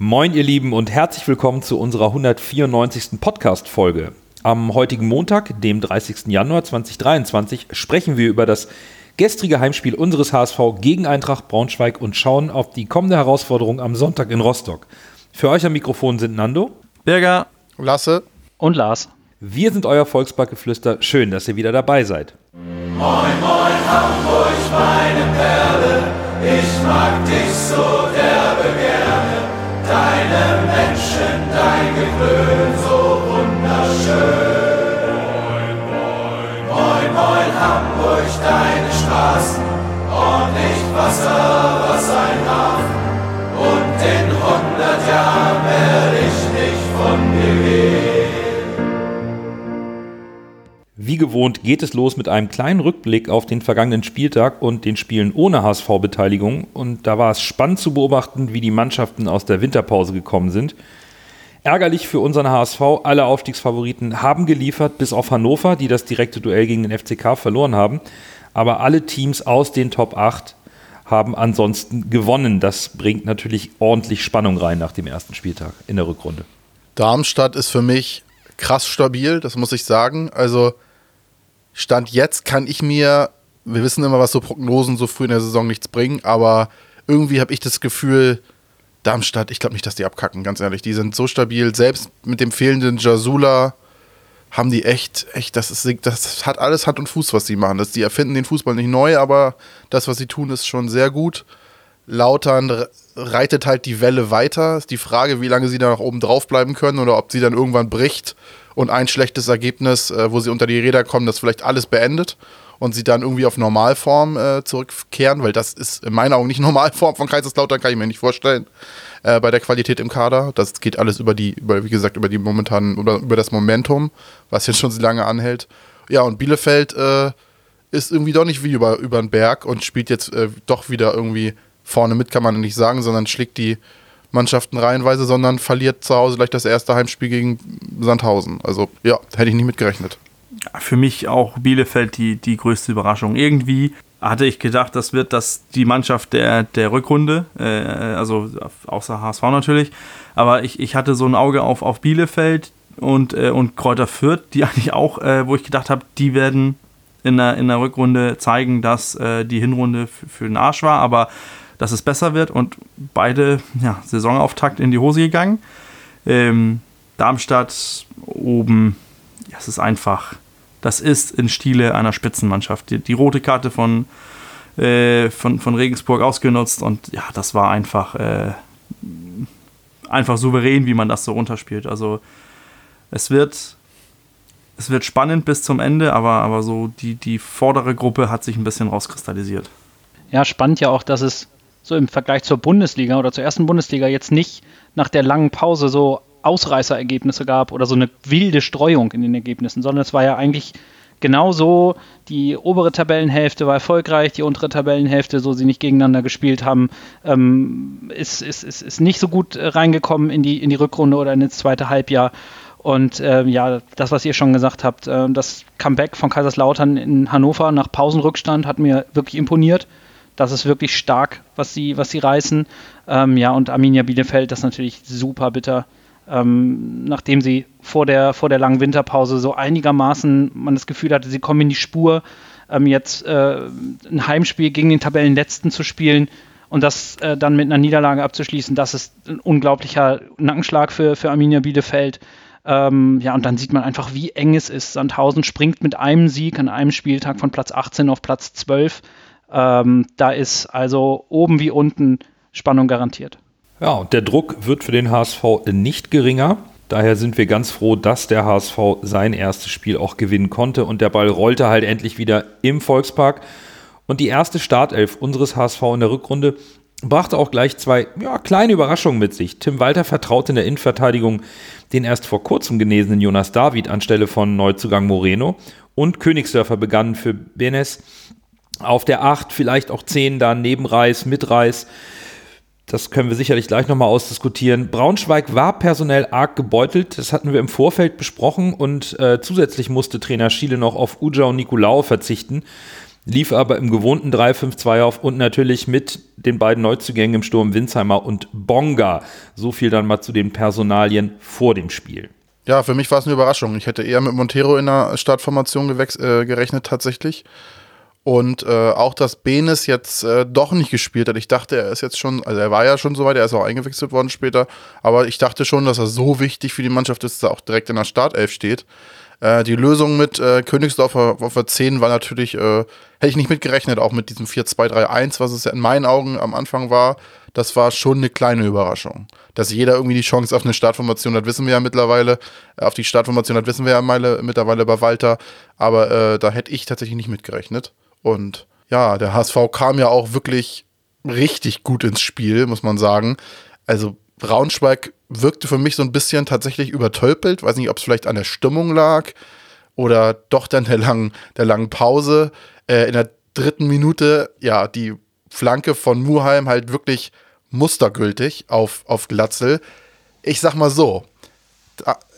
Moin, ihr Lieben, und herzlich willkommen zu unserer 194. Podcast-Folge. Am heutigen Montag, dem 30. Januar 2023, sprechen wir über das gestrige Heimspiel unseres HSV gegen Eintracht Braunschweig und schauen auf die kommende Herausforderung am Sonntag in Rostock. Für euch am Mikrofon sind Nando, Birger, Lasse und Lars. Wir sind euer Volksbackgeflüster. Schön, dass ihr wieder dabei seid. Moin, moin, Hamburg, meine Perle, ich mag dich so derbe gerne. Deine Menschen, dein Geklön, so wunderschön. Moin, moin, moin, moin, Hamburg, deine Straßen, ordentlich Wasser, was ein Hafen. Und in hundert Jahren werde ich Wie gewohnt geht es los mit einem kleinen Rückblick auf den vergangenen Spieltag und den Spielen ohne HSV-Beteiligung. Und da war es spannend zu beobachten, wie die Mannschaften aus der Winterpause gekommen sind. Ärgerlich für unseren HSV, alle Aufstiegsfavoriten haben geliefert, bis auf Hannover, die das direkte Duell gegen den FCK verloren haben. Aber alle Teams aus den Top 8 haben ansonsten gewonnen. Das bringt natürlich ordentlich Spannung rein nach dem ersten Spieltag in der Rückrunde. Darmstadt ist für mich krass stabil, das muss ich sagen. Also Stand jetzt kann ich mir, wir wissen immer, was so Prognosen so früh in der Saison nichts bringen, aber irgendwie habe ich das Gefühl, Darmstadt, ich glaube nicht, dass die abkacken, ganz ehrlich. Die sind so stabil, selbst mit dem fehlenden Jasula haben die echt, echt, das, ist, das hat alles Hand und Fuß, was sie machen. Das, die erfinden den Fußball nicht neu, aber das, was sie tun, ist schon sehr gut. Lautern reitet halt die Welle weiter. Ist die Frage, wie lange sie da noch oben drauf bleiben können oder ob sie dann irgendwann bricht und ein schlechtes Ergebnis, äh, wo sie unter die Räder kommen, das vielleicht alles beendet und sie dann irgendwie auf Normalform äh, zurückkehren, weil das ist in meinen Augen nicht Normalform von Kaiserslautern, kann ich mir nicht vorstellen. Äh, bei der Qualität im Kader. Das geht alles über die, über, wie gesagt, über die momentanen, über, über das Momentum, was jetzt schon so lange anhält. Ja, und Bielefeld äh, ist irgendwie doch nicht wie über, über den Berg und spielt jetzt äh, doch wieder irgendwie vorne mit, kann man nicht sagen, sondern schlägt die Mannschaften reihenweise, sondern verliert zu Hause gleich das erste Heimspiel gegen Sandhausen. Also ja, hätte ich nicht mit gerechnet. Für mich auch Bielefeld die, die größte Überraschung. Irgendwie hatte ich gedacht, das wird das die Mannschaft der, der Rückrunde, äh, also außer HSV natürlich. Aber ich, ich hatte so ein Auge auf, auf Bielefeld und, äh, und Kräuter Fürth, die eigentlich auch, äh, wo ich gedacht habe, die werden in der, in der Rückrunde zeigen, dass äh, die Hinrunde für den Arsch war. Aber dass es besser wird und beide ja, Saisonauftakt in die Hose gegangen. Ähm, Darmstadt oben, ja, es ist einfach, das ist in Stile einer Spitzenmannschaft. Die, die rote Karte von, äh, von, von Regensburg ausgenutzt und ja, das war einfach, äh, einfach souverän, wie man das so runterspielt. Also es wird, es wird spannend bis zum Ende, aber, aber so die, die vordere Gruppe hat sich ein bisschen rauskristallisiert. Ja, spannend ja auch, dass es so im Vergleich zur Bundesliga oder zur ersten Bundesliga jetzt nicht nach der langen Pause so Ausreißerergebnisse gab oder so eine wilde Streuung in den Ergebnissen, sondern es war ja eigentlich genauso, die obere Tabellenhälfte war erfolgreich, die untere Tabellenhälfte, so sie nicht gegeneinander gespielt haben, ähm, ist, ist, ist, ist nicht so gut reingekommen in die, in die Rückrunde oder in das zweite Halbjahr. Und äh, ja, das, was ihr schon gesagt habt, äh, das Comeback von Kaiserslautern in Hannover nach Pausenrückstand hat mir wirklich imponiert. Das ist wirklich stark, was sie, was sie reißen. Ähm, ja, und Arminia Bielefeld, das ist natürlich super bitter. Ähm, nachdem sie vor der, vor der langen Winterpause so einigermaßen man das Gefühl hatte, sie kommen in die Spur, ähm, jetzt äh, ein Heimspiel gegen den Tabellenletzten zu spielen und das äh, dann mit einer Niederlage abzuschließen, das ist ein unglaublicher Nackenschlag für, für Arminia Bielefeld. Ähm, ja, und dann sieht man einfach, wie eng es ist. Sandhausen springt mit einem Sieg an einem Spieltag von Platz 18 auf Platz 12. Ähm, da ist also oben wie unten Spannung garantiert. Ja, und der Druck wird für den HSV nicht geringer. Daher sind wir ganz froh, dass der HSV sein erstes Spiel auch gewinnen konnte und der Ball rollte halt endlich wieder im Volkspark. Und die erste Startelf unseres HSV in der Rückrunde brachte auch gleich zwei ja, kleine Überraschungen mit sich. Tim Walter vertraute in der Innenverteidigung den erst vor kurzem genesenen Jonas David anstelle von Neuzugang Moreno und Königsdörfer begannen für Benes auf der 8, vielleicht auch 10 dann neben Reis, mit Reis. Das können wir sicherlich gleich nochmal ausdiskutieren. Braunschweig war personell arg gebeutelt. Das hatten wir im Vorfeld besprochen und äh, zusätzlich musste Trainer Schiele noch auf Uja und Nicolau verzichten. lief aber im gewohnten 3-5-2 auf und natürlich mit den beiden Neuzugängen im Sturm Winsheimer und Bonga. So viel dann mal zu den Personalien vor dem Spiel. Ja, für mich war es eine Überraschung. Ich hätte eher mit Montero in der Startformation äh, gerechnet tatsächlich. Und äh, auch, dass Benes jetzt äh, doch nicht gespielt hat. Ich dachte, er ist jetzt schon, also er war ja schon soweit, er ist auch eingewechselt worden später. Aber ich dachte schon, dass er so wichtig für die Mannschaft ist, dass er auch direkt in der Startelf steht. Äh, die Lösung mit äh, Königsdorf auf der 10 war natürlich, äh, hätte ich nicht mitgerechnet, auch mit diesem 4-2-3-1, was es ja in meinen Augen am Anfang war. Das war schon eine kleine Überraschung. Dass jeder irgendwie die Chance auf eine Startformation hat, wissen wir ja mittlerweile. Auf die Startformation hat, wissen wir ja mittlerweile bei Walter. Aber äh, da hätte ich tatsächlich nicht mitgerechnet. Und ja, der HSV kam ja auch wirklich richtig gut ins Spiel, muss man sagen. Also Braunschweig wirkte für mich so ein bisschen tatsächlich übertölpelt. Weiß nicht, ob es vielleicht an der Stimmung lag oder doch dann der langen, der langen Pause. Äh, in der dritten Minute, ja, die Flanke von Muheim halt wirklich mustergültig auf, auf Glatzel. Ich sag mal so,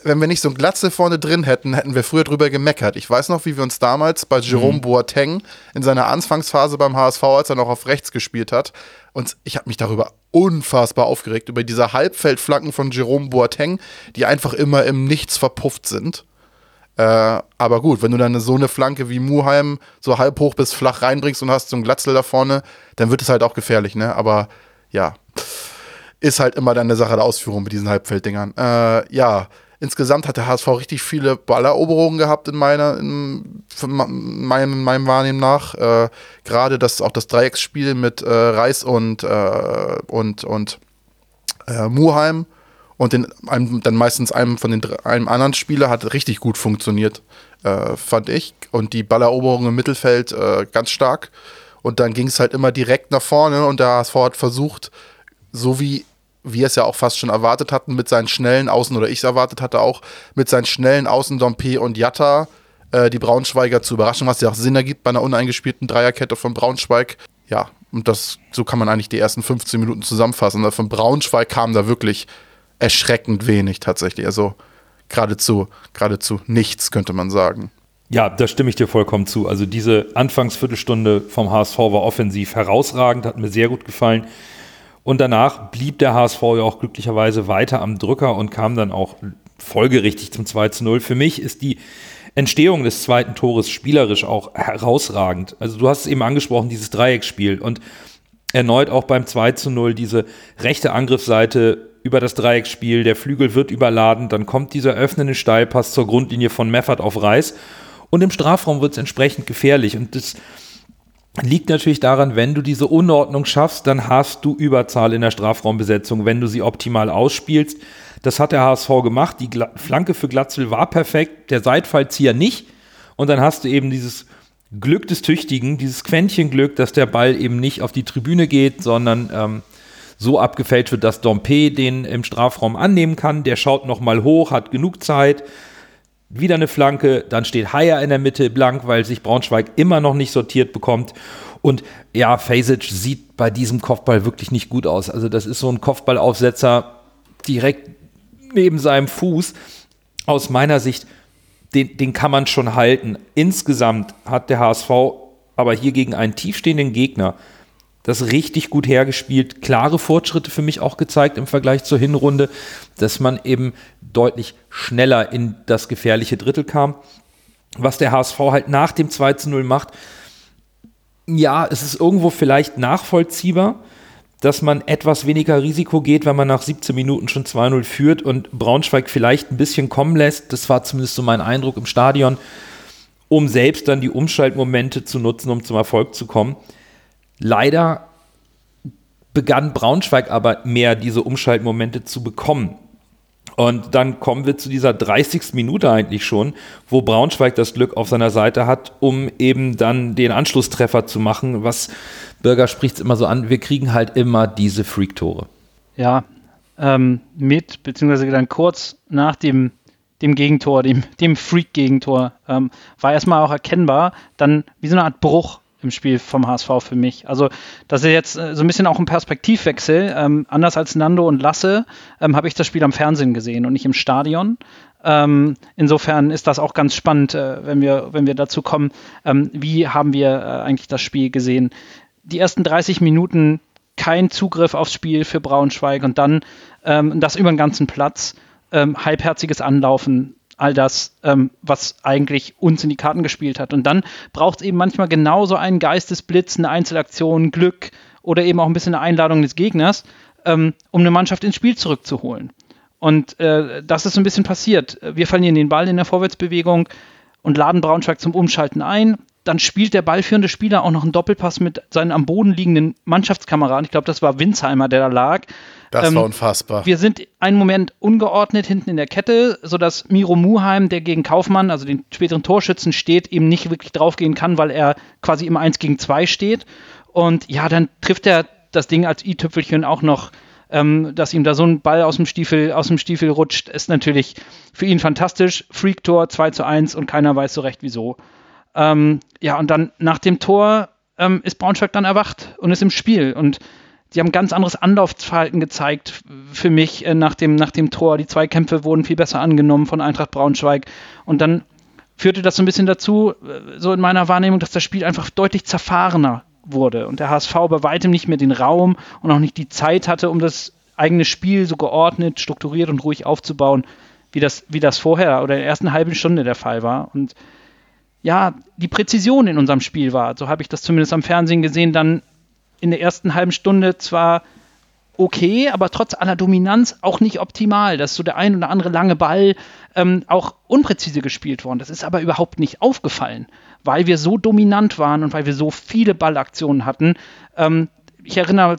wenn wir nicht so ein Glatzel vorne drin hätten, hätten wir früher drüber gemeckert. Ich weiß noch, wie wir uns damals bei Jerome mhm. Boateng in seiner Anfangsphase beim HSV, als er noch auf rechts gespielt hat, und ich habe mich darüber unfassbar aufgeregt, über diese Halbfeldflanken von Jerome Boateng, die einfach immer im Nichts verpufft sind. Äh, aber gut, wenn du dann so eine Flanke wie Muheim so halb hoch bis flach reinbringst und hast so ein Glatzel da vorne, dann wird es halt auch gefährlich, ne? Aber ja, ist halt immer dann eine Sache der Ausführung mit diesen Halbfelddingern. Äh, ja, insgesamt hat der HSV richtig viele Balleroberungen gehabt in meiner, in meinem, meinem Wahrnehmen nach. Äh, Gerade das auch das Dreiecksspiel mit äh, Reis und, äh, und, und äh, Muheim und den, einem, dann meistens einem von den einem anderen Spieler hat richtig gut funktioniert, äh, fand ich. Und die Balleroberung im Mittelfeld äh, ganz stark. Und dann ging es halt immer direkt nach vorne und der HSV hat versucht, so wie wir es ja auch fast schon erwartet hatten, mit seinen schnellen Außen, oder ich es erwartet hatte auch, mit seinen schnellen Außen Dompe und Jatta äh, die Braunschweiger zu überraschen, was ja auch Sinn ergibt bei einer uneingespielten Dreierkette von Braunschweig. Ja, und das, so kann man eigentlich die ersten 15 Minuten zusammenfassen. Also von Braunschweig kam da wirklich erschreckend wenig tatsächlich. Also geradezu, geradezu nichts, könnte man sagen. Ja, da stimme ich dir vollkommen zu. Also diese Anfangsviertelstunde vom HSV war offensiv herausragend, hat mir sehr gut gefallen. Und danach blieb der HSV ja auch glücklicherweise weiter am Drücker und kam dann auch folgerichtig zum 2 zu 0. Für mich ist die Entstehung des zweiten Tores spielerisch auch herausragend. Also du hast es eben angesprochen, dieses Dreiecksspiel und erneut auch beim 2 zu 0 diese rechte Angriffsseite über das Dreiecksspiel, der Flügel wird überladen, dann kommt dieser öffnende Steilpass zur Grundlinie von Meffert auf Reis. Und im Strafraum wird es entsprechend gefährlich. Und das liegt natürlich daran, wenn du diese Unordnung schaffst, dann hast du Überzahl in der Strafraumbesetzung, wenn du sie optimal ausspielst. Das hat der HSV gemacht. Die Flanke für Glatzel war perfekt, der Seitfallzieher nicht. Und dann hast du eben dieses Glück des Tüchtigen, dieses Quäntchenglück, dass der Ball eben nicht auf die Tribüne geht, sondern ähm, so abgefälscht wird, dass Dompe den im Strafraum annehmen kann. Der schaut nochmal hoch, hat genug Zeit wieder eine Flanke, dann steht Haier in der Mitte blank, weil sich Braunschweig immer noch nicht sortiert bekommt. Und ja, Fasic sieht bei diesem Kopfball wirklich nicht gut aus. Also das ist so ein Kopfballaufsetzer direkt neben seinem Fuß. Aus meiner Sicht, den, den kann man schon halten. Insgesamt hat der HSV aber hier gegen einen tiefstehenden Gegner das richtig gut hergespielt, klare Fortschritte für mich auch gezeigt im Vergleich zur Hinrunde, dass man eben deutlich schneller in das gefährliche Drittel kam. Was der HSV halt nach dem 2 zu 0 macht, ja, es ist irgendwo vielleicht nachvollziehbar, dass man etwas weniger Risiko geht, wenn man nach 17 Minuten schon 2-0 führt und Braunschweig vielleicht ein bisschen kommen lässt. Das war zumindest so mein Eindruck im Stadion, um selbst dann die Umschaltmomente zu nutzen, um zum Erfolg zu kommen. Leider begann Braunschweig aber mehr diese Umschaltmomente zu bekommen. Und dann kommen wir zu dieser 30. Minute eigentlich schon, wo Braunschweig das Glück auf seiner Seite hat, um eben dann den Anschlusstreffer zu machen. Was Bürger spricht es immer so an, wir kriegen halt immer diese Freak-Tore. Ja, ähm, mit, beziehungsweise dann kurz nach dem, dem Gegentor, dem, dem Freak-Gegentor, ähm, war erstmal auch erkennbar, dann wie so eine Art Bruch im Spiel vom HSV für mich. Also das ist jetzt äh, so ein bisschen auch ein Perspektivwechsel. Ähm, anders als Nando und Lasse ähm, habe ich das Spiel am Fernsehen gesehen und nicht im Stadion. Ähm, insofern ist das auch ganz spannend, äh, wenn, wir, wenn wir dazu kommen. Ähm, wie haben wir äh, eigentlich das Spiel gesehen? Die ersten 30 Minuten kein Zugriff aufs Spiel für Braunschweig und dann ähm, das über den ganzen Platz, ähm, halbherziges Anlaufen, all das, ähm, was eigentlich uns in die Karten gespielt hat. Und dann braucht es eben manchmal genauso einen Geistesblitz, eine Einzelaktion, Glück oder eben auch ein bisschen eine Einladung des Gegners, ähm, um eine Mannschaft ins Spiel zurückzuholen. Und äh, das ist so ein bisschen passiert. Wir verlieren den Ball in der Vorwärtsbewegung und laden Braunschweig zum Umschalten ein. Dann spielt der ballführende Spieler auch noch einen Doppelpass mit seinen am Boden liegenden Mannschaftskameraden. Ich glaube, das war Winsheimer, der da lag. Das ähm, war unfassbar. Wir sind einen Moment ungeordnet hinten in der Kette, sodass Miro Muheim, der gegen Kaufmann, also den späteren Torschützen, steht, eben nicht wirklich draufgehen kann, weil er quasi im 1 gegen 2 steht. Und ja, dann trifft er das Ding als i-Tüpfelchen auch noch ähm, dass ihm da so ein Ball aus dem Stiefel, aus dem Stiefel rutscht, ist natürlich für ihn fantastisch. Freak-Tor 2 zu 1 und keiner weiß so recht wieso. Ähm, ja, und dann nach dem Tor ähm, ist Braunschweig dann erwacht und ist im Spiel. Und die haben ganz anderes Anlaufverhalten gezeigt für mich äh, nach, dem, nach dem Tor. Die Zweikämpfe wurden viel besser angenommen von Eintracht Braunschweig. Und dann führte das so ein bisschen dazu, äh, so in meiner Wahrnehmung, dass das Spiel einfach deutlich zerfahrener wurde und der HSV bei weitem nicht mehr den Raum und auch nicht die Zeit hatte, um das eigene Spiel so geordnet, strukturiert und ruhig aufzubauen, wie das, wie das vorher oder in der ersten halben Stunde der Fall war. Und ja, die Präzision in unserem Spiel war, so habe ich das zumindest am Fernsehen gesehen, dann in der ersten halben Stunde zwar okay, aber trotz aller Dominanz auch nicht optimal. Dass so der ein oder andere lange Ball ähm, auch unpräzise gespielt worden. Das ist aber überhaupt nicht aufgefallen, weil wir so dominant waren und weil wir so viele Ballaktionen hatten. Ähm, ich erinnere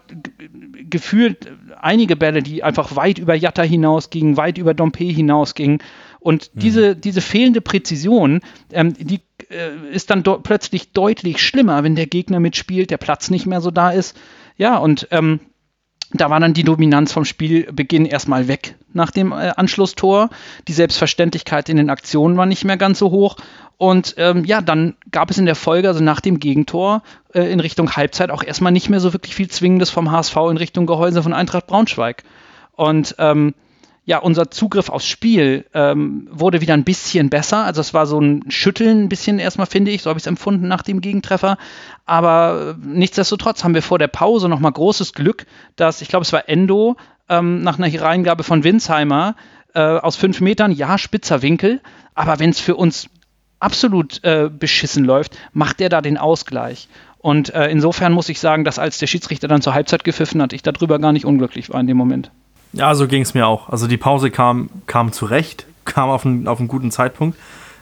gefühlt einige Bälle, die einfach weit über Jatta hinausgingen, weit über Dompe hinausgingen. Und mhm. diese, diese fehlende Präzision, ähm, die äh, ist dann plötzlich deutlich schlimmer, wenn der Gegner mitspielt, der Platz nicht mehr so da ist. Ja, und ähm, da war dann die Dominanz vom Spielbeginn erstmal weg nach dem äh, Anschlusstor. Die Selbstverständlichkeit in den Aktionen war nicht mehr ganz so hoch. Und ähm, ja, dann gab es in der Folge, also nach dem Gegentor äh, in Richtung Halbzeit, auch erstmal nicht mehr so wirklich viel Zwingendes vom HSV in Richtung Gehäuse von Eintracht Braunschweig. Und ähm, ja, unser Zugriff aufs Spiel ähm, wurde wieder ein bisschen besser. Also es war so ein Schütteln ein bisschen erstmal, finde ich. So habe ich es empfunden nach dem Gegentreffer. Aber äh, nichtsdestotrotz haben wir vor der Pause nochmal großes Glück, dass, ich glaube, es war Endo, ähm, nach einer Reingabe von Winsheimer äh, aus fünf Metern, ja, spitzer Winkel. Aber wenn es für uns absolut äh, beschissen läuft, macht er da den Ausgleich. Und äh, insofern muss ich sagen, dass als der Schiedsrichter dann zur Halbzeit gepfiffen hat, ich darüber gar nicht unglücklich war in dem Moment. Ja, so ging es mir auch. Also die Pause kam, kam zurecht, kam auf einen, auf einen guten Zeitpunkt.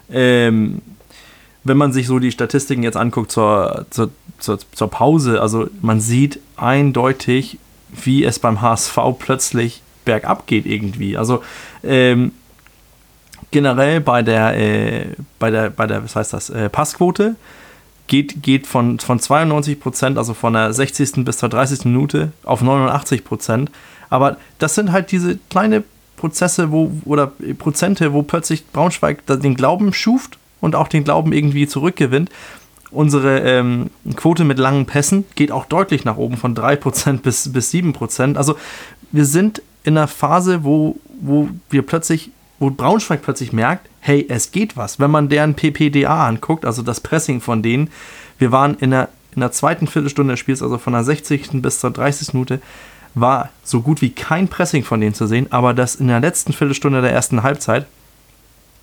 Ähm, wenn man sich so die Statistiken jetzt anguckt zur, zur, zur, zur Pause, also man sieht eindeutig, wie es beim HSV plötzlich bergab geht irgendwie. Also ähm, generell bei der, äh, bei der, bei der, was heißt das, äh, Passquote geht, geht von, von 92 Prozent, also von der 60. bis zur 30. Minute auf 89 Prozent. Aber das sind halt diese kleine Prozesse, wo, oder Prozente, wo plötzlich Braunschweig den Glauben schuft und auch den Glauben irgendwie zurückgewinnt. Unsere ähm, Quote mit langen Pässen geht auch deutlich nach oben, von 3% bis, bis 7%. Also wir sind in einer Phase, wo, wo wir plötzlich, wo Braunschweig plötzlich merkt, hey, es geht was. Wenn man deren PPDA anguckt, also das Pressing von denen, wir waren in der, in der zweiten Viertelstunde des Spiels, also von der 60. bis zur 30. Minute, war so gut wie kein Pressing von denen zu sehen, aber das in der letzten Viertelstunde der ersten Halbzeit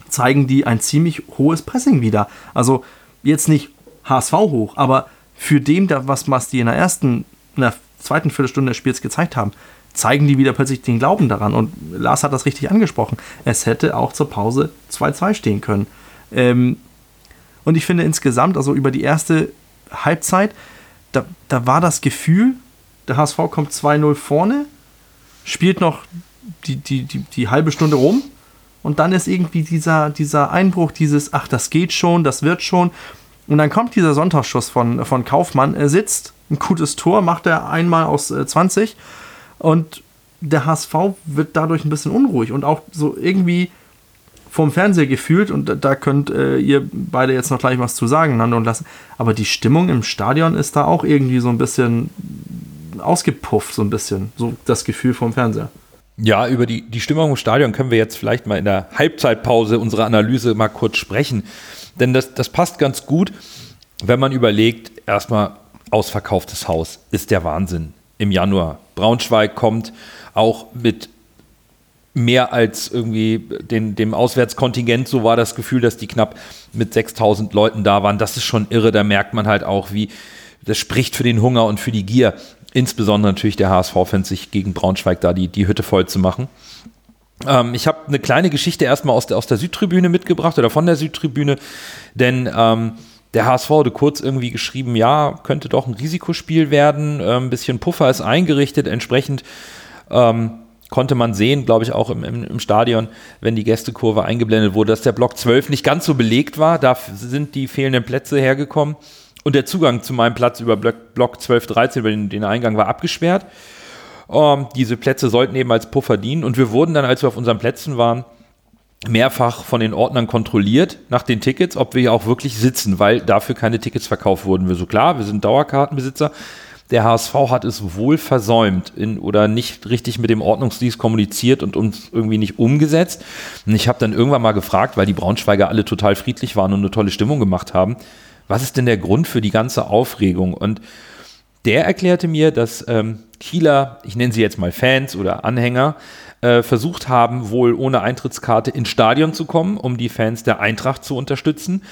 zeigen die ein ziemlich hohes Pressing wieder. Also jetzt nicht HSV hoch, aber für dem, was, was die in der ersten, in der zweiten Viertelstunde des Spiels gezeigt haben, zeigen die wieder plötzlich den Glauben daran. Und Lars hat das richtig angesprochen. Es hätte auch zur Pause 2-2 stehen können. Ähm, und ich finde insgesamt, also über die erste Halbzeit, da, da war das Gefühl, der HSV kommt 2-0 vorne, spielt noch die, die, die, die halbe Stunde rum und dann ist irgendwie dieser, dieser Einbruch, dieses, ach, das geht schon, das wird schon. Und dann kommt dieser Sonntagsschuss von, von Kaufmann. Er sitzt, ein gutes Tor, macht er einmal aus äh, 20 und der HSV wird dadurch ein bisschen unruhig und auch so irgendwie vorm Fernseher gefühlt und da könnt äh, ihr beide jetzt noch gleich was zu sagen, Nando und Lasse. Aber die Stimmung im Stadion ist da auch irgendwie so ein bisschen ausgepufft, so ein bisschen. So das Gefühl vom Fernseher. Ja, über die, die Stimmung im Stadion können wir jetzt vielleicht mal in der Halbzeitpause unserer Analyse mal kurz sprechen. Denn das, das passt ganz gut, wenn man überlegt, erstmal ausverkauftes Haus ist der Wahnsinn im Januar. Braunschweig kommt auch mit mehr als irgendwie den, dem Auswärtskontingent, so war das Gefühl, dass die knapp mit 6000 Leuten da waren. Das ist schon irre, da merkt man halt auch, wie das spricht für den Hunger und für die Gier insbesondere natürlich der HSV-Fans, sich gegen Braunschweig da die, die Hütte voll zu machen. Ähm, ich habe eine kleine Geschichte erstmal aus der, aus der Südtribüne mitgebracht oder von der Südtribüne, denn ähm, der HSV hatte kurz irgendwie geschrieben, ja, könnte doch ein Risikospiel werden, äh, ein bisschen Puffer ist eingerichtet, entsprechend ähm, konnte man sehen, glaube ich, auch im, im, im, Stadion, wenn die Gästekurve eingeblendet wurde, dass der Block 12 nicht ganz so belegt war. Da sind die fehlenden Plätze hergekommen. Und der Zugang zu meinem Platz über Block, Block 12, 13, über den, Eingang war abgesperrt. Ähm, diese Plätze sollten eben als Puffer dienen. Und wir wurden dann, als wir auf unseren Plätzen waren, mehrfach von den Ordnern kontrolliert nach den Tickets, ob wir auch wirklich sitzen, weil dafür keine Tickets verkauft wurden. Wir so klar, wir sind Dauerkartenbesitzer. Der HSV hat es wohl versäumt in, oder nicht richtig mit dem Ordnungsdienst kommuniziert und uns irgendwie nicht umgesetzt. Und ich habe dann irgendwann mal gefragt, weil die Braunschweiger alle total friedlich waren und eine tolle Stimmung gemacht haben, was ist denn der Grund für die ganze Aufregung? Und der erklärte mir, dass ähm, Kieler, ich nenne sie jetzt mal Fans oder Anhänger, äh, versucht haben, wohl ohne Eintrittskarte ins Stadion zu kommen, um die Fans der Eintracht zu unterstützen,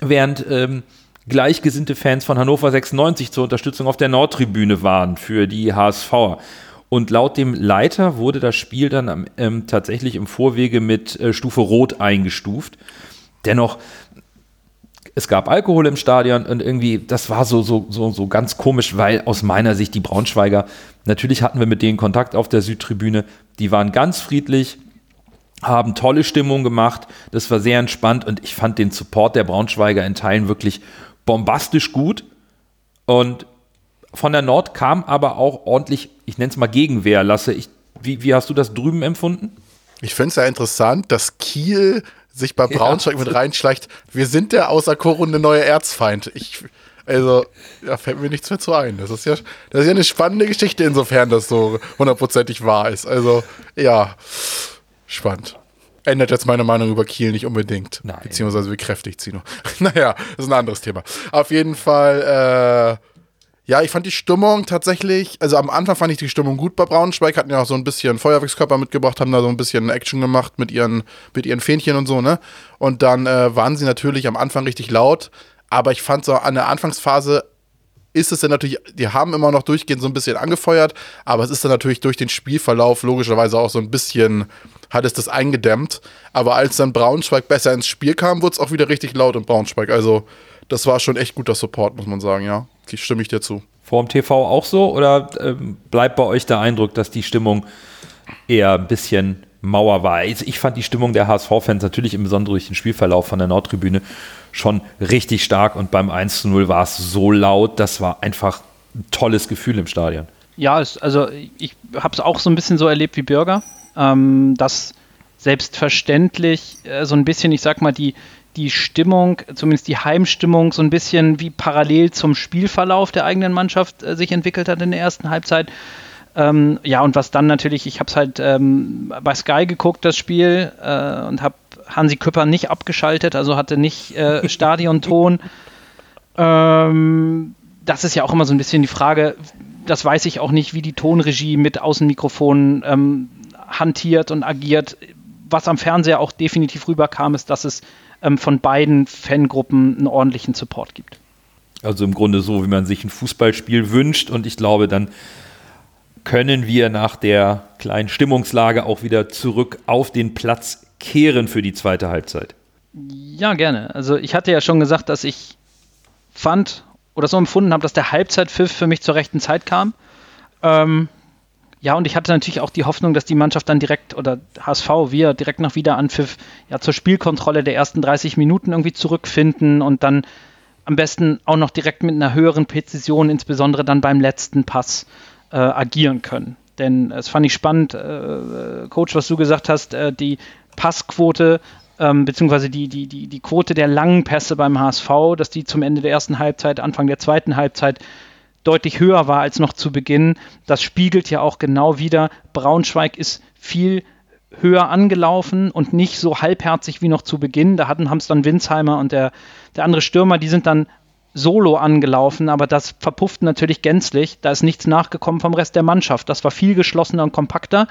während ähm, gleichgesinnte Fans von Hannover 96 zur Unterstützung auf der Nordtribüne waren für die HSV. Und laut dem Leiter wurde das Spiel dann ähm, tatsächlich im Vorwege mit äh, Stufe Rot eingestuft. Dennoch es gab Alkohol im Stadion und irgendwie, das war so, so, so, so ganz komisch, weil aus meiner Sicht die Braunschweiger, natürlich hatten wir mit denen Kontakt auf der Südtribüne, die waren ganz friedlich, haben tolle Stimmung gemacht, das war sehr entspannt und ich fand den Support der Braunschweiger in Teilen wirklich bombastisch gut und von der Nord kam aber auch ordentlich, ich nenne es mal Gegenwehr, Lasse. Ich, wie, wie hast du das drüben empfunden? Ich finde es ja interessant, dass Kiel sich bei Braunschweig ja. mit reinschleicht, wir sind der außerkorrunde neue Erzfeind. Ich, also, da fällt mir nichts mehr zu ein. Das ist ja, das ist ja eine spannende Geschichte, insofern das so hundertprozentig wahr ist. Also, ja, spannend. Ändert jetzt meine Meinung über Kiel nicht unbedingt. Nein. Beziehungsweise bekräftigt sie nur. naja, das ist ein anderes Thema. Auf jeden Fall, äh, ja, ich fand die Stimmung tatsächlich, also am Anfang fand ich die Stimmung gut bei Braunschweig, hatten ja auch so ein bisschen Feuerwerkskörper mitgebracht, haben da so ein bisschen Action gemacht mit ihren, mit ihren Fähnchen und so, ne? Und dann äh, waren sie natürlich am Anfang richtig laut, aber ich fand so an der Anfangsphase ist es dann natürlich, die haben immer noch durchgehend so ein bisschen angefeuert, aber es ist dann natürlich durch den Spielverlauf logischerweise auch so ein bisschen, hat es das eingedämmt. Aber als dann Braunschweig besser ins Spiel kam, wurde es auch wieder richtig laut in Braunschweig. Also das war schon echt guter Support, muss man sagen, ja. Stimme ich dir zu. Vor dem TV auch so oder ähm, bleibt bei euch der Eindruck, dass die Stimmung eher ein bisschen Mauer war? Also ich fand die Stimmung der HSV-Fans natürlich im Besonderen durch den Spielverlauf von der Nordtribüne schon richtig stark und beim 1 zu 0 war es so laut, das war einfach ein tolles Gefühl im Stadion. Ja, es, also ich habe es auch so ein bisschen so erlebt wie Bürger, ähm, dass selbstverständlich äh, so ein bisschen, ich sag mal, die, die Stimmung, zumindest die Heimstimmung, so ein bisschen wie parallel zum Spielverlauf der eigenen Mannschaft äh, sich entwickelt hat in der ersten Halbzeit. Ähm, ja, und was dann natürlich, ich habe es halt ähm, bei Sky geguckt, das Spiel, äh, und habe Hansi Küpper nicht abgeschaltet, also hatte nicht äh, Stadionton. ähm, das ist ja auch immer so ein bisschen die Frage, das weiß ich auch nicht, wie die Tonregie mit Außenmikrofonen ähm, hantiert und agiert. Was am Fernseher auch definitiv rüberkam, ist, dass es ähm, von beiden Fangruppen einen ordentlichen Support gibt. Also im Grunde so, wie man sich ein Fußballspiel wünscht. Und ich glaube, dann können wir nach der kleinen Stimmungslage auch wieder zurück auf den Platz kehren für die zweite Halbzeit. Ja, gerne. Also ich hatte ja schon gesagt, dass ich fand oder so empfunden habe, dass der Halbzeitpfiff für mich zur rechten Zeit kam. Ähm, ja, und ich hatte natürlich auch die Hoffnung, dass die Mannschaft dann direkt oder HSV, wir direkt nach Wiederanpfiff ja zur Spielkontrolle der ersten 30 Minuten irgendwie zurückfinden und dann am besten auch noch direkt mit einer höheren Präzision, insbesondere dann beim letzten Pass, äh, agieren können. Denn es fand ich spannend, äh, Coach, was du gesagt hast, äh, die Passquote ähm, beziehungsweise die, die, die, die Quote der langen Pässe beim HSV, dass die zum Ende der ersten Halbzeit, Anfang der zweiten Halbzeit deutlich höher war als noch zu Beginn. Das spiegelt ja auch genau wieder, Braunschweig ist viel höher angelaufen und nicht so halbherzig wie noch zu Beginn. Da hatten haben es dann Winsheimer und der, der andere Stürmer, die sind dann solo angelaufen, aber das verpufft natürlich gänzlich. Da ist nichts nachgekommen vom Rest der Mannschaft. Das war viel geschlossener und kompakter.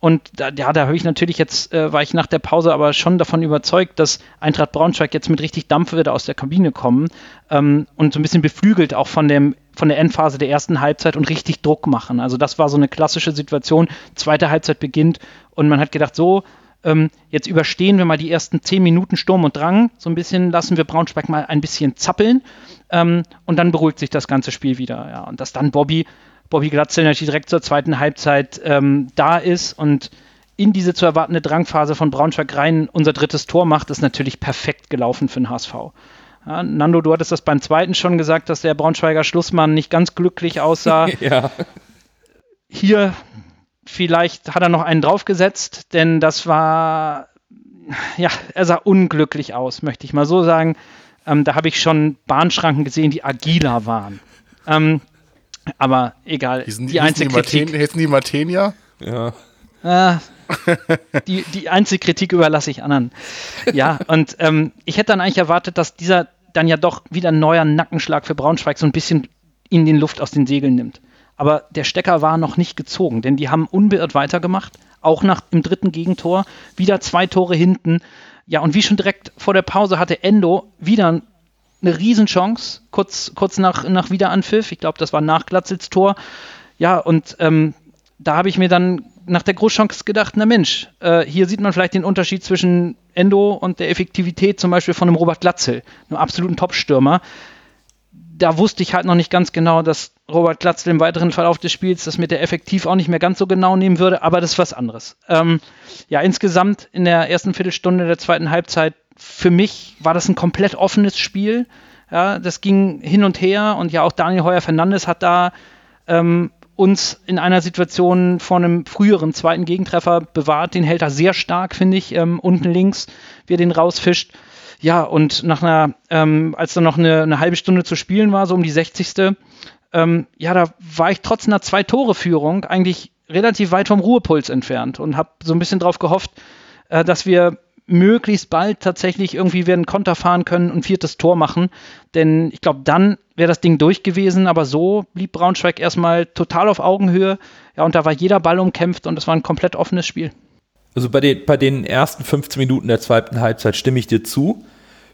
Und da, ja, da habe ich natürlich jetzt, äh, war ich nach der Pause aber schon davon überzeugt, dass Eintracht Braunschweig jetzt mit richtig Dampf wieder aus der Kabine kommen ähm, und so ein bisschen beflügelt auch von, dem, von der Endphase der ersten Halbzeit und richtig Druck machen. Also das war so eine klassische Situation. Zweite Halbzeit beginnt und man hat gedacht, so, ähm, jetzt überstehen wir mal die ersten zehn Minuten Sturm und Drang. So ein bisschen lassen wir Braunschweig mal ein bisschen zappeln ähm, und dann beruhigt sich das ganze Spiel wieder. Ja. Und dass dann Bobby, Bobby Glatzel natürlich direkt zur zweiten Halbzeit ähm, da ist und in diese zu erwartende Drangphase von Braunschweig rein unser drittes Tor macht, ist natürlich perfekt gelaufen für den HSV. Ja, Nando, du hattest das beim zweiten schon gesagt, dass der Braunschweiger Schlussmann nicht ganz glücklich aussah. ja. Hier Vielleicht hat er noch einen draufgesetzt, denn das war, ja, er sah unglücklich aus, möchte ich mal so sagen. Ähm, da habe ich schon Bahnschranken gesehen, die agiler waren. Ähm, aber egal. Hießen die, die einzige Kritik. Hießen die Martenia? Ja. Äh, die, die einzige Kritik überlasse ich anderen. Ja, und ähm, ich hätte dann eigentlich erwartet, dass dieser dann ja doch wieder ein neuer Nackenschlag für Braunschweig so ein bisschen in den Luft aus den Segeln nimmt aber der Stecker war noch nicht gezogen, denn die haben unbeirrt weitergemacht, auch nach im dritten Gegentor, wieder zwei Tore hinten. Ja, und wie schon direkt vor der Pause hatte Endo wieder eine Riesenchance, kurz, kurz nach, nach Wiederanpfiff. Ich glaube, das war nach Glatzels Tor. Ja, und ähm, da habe ich mir dann nach der Großchance gedacht, na Mensch, äh, hier sieht man vielleicht den Unterschied zwischen Endo und der Effektivität zum Beispiel von einem Robert Glatzel, einem absoluten Topstürmer da wusste ich halt noch nicht ganz genau, dass Robert Glatzel im weiteren Verlauf des Spiels das mit der Effektiv auch nicht mehr ganz so genau nehmen würde, aber das ist was anderes. Ähm, ja, insgesamt in der ersten Viertelstunde der zweiten Halbzeit, für mich war das ein komplett offenes Spiel. Ja, das ging hin und her und ja, auch Daniel Heuer-Fernandes hat da ähm, uns in einer Situation vor einem früheren zweiten Gegentreffer bewahrt. Den hält er sehr stark, finde ich, ähm, unten links, wie er den rausfischt. Ja, und nach einer, ähm, als dann noch eine, eine, halbe Stunde zu spielen war, so um die 60. Ähm, ja, da war ich trotz einer Zwei-Tore-Führung eigentlich relativ weit vom Ruhepuls entfernt und habe so ein bisschen darauf gehofft, äh, dass wir möglichst bald tatsächlich irgendwie werden Konter fahren können und viertes Tor machen. Denn ich glaube, dann wäre das Ding durch gewesen. Aber so blieb Braunschweig erstmal total auf Augenhöhe. Ja, und da war jeder Ball umkämpft und es war ein komplett offenes Spiel. Also bei den, bei den ersten 15 Minuten der zweiten Halbzeit stimme ich dir zu.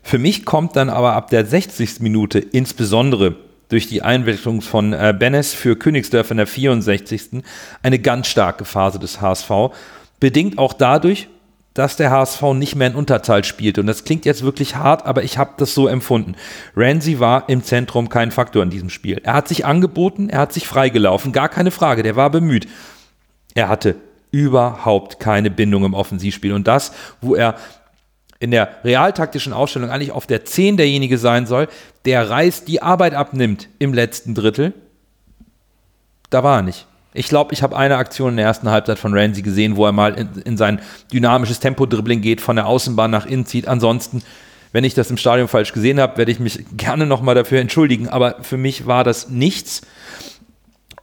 Für mich kommt dann aber ab der 60. Minute insbesondere durch die Einwechslung von äh, Benes für Königsdörfer in der 64. eine ganz starke Phase des HSV. Bedingt auch dadurch, dass der HSV nicht mehr in Unterzahl spielt. Und das klingt jetzt wirklich hart, aber ich habe das so empfunden. Ramsey war im Zentrum kein Faktor in diesem Spiel. Er hat sich angeboten, er hat sich freigelaufen, gar keine Frage, der war bemüht. Er hatte überhaupt keine Bindung im Offensivspiel. Und das, wo er in der realtaktischen Ausstellung eigentlich auf der 10 derjenige sein soll, der Reis die Arbeit abnimmt im letzten Drittel, da war er nicht. Ich glaube, ich habe eine Aktion in der ersten Halbzeit von Ramsey gesehen, wo er mal in, in sein dynamisches Tempo-Dribbling geht, von der Außenbahn nach innen zieht. Ansonsten, wenn ich das im Stadion falsch gesehen habe, werde ich mich gerne nochmal dafür entschuldigen. Aber für mich war das nichts.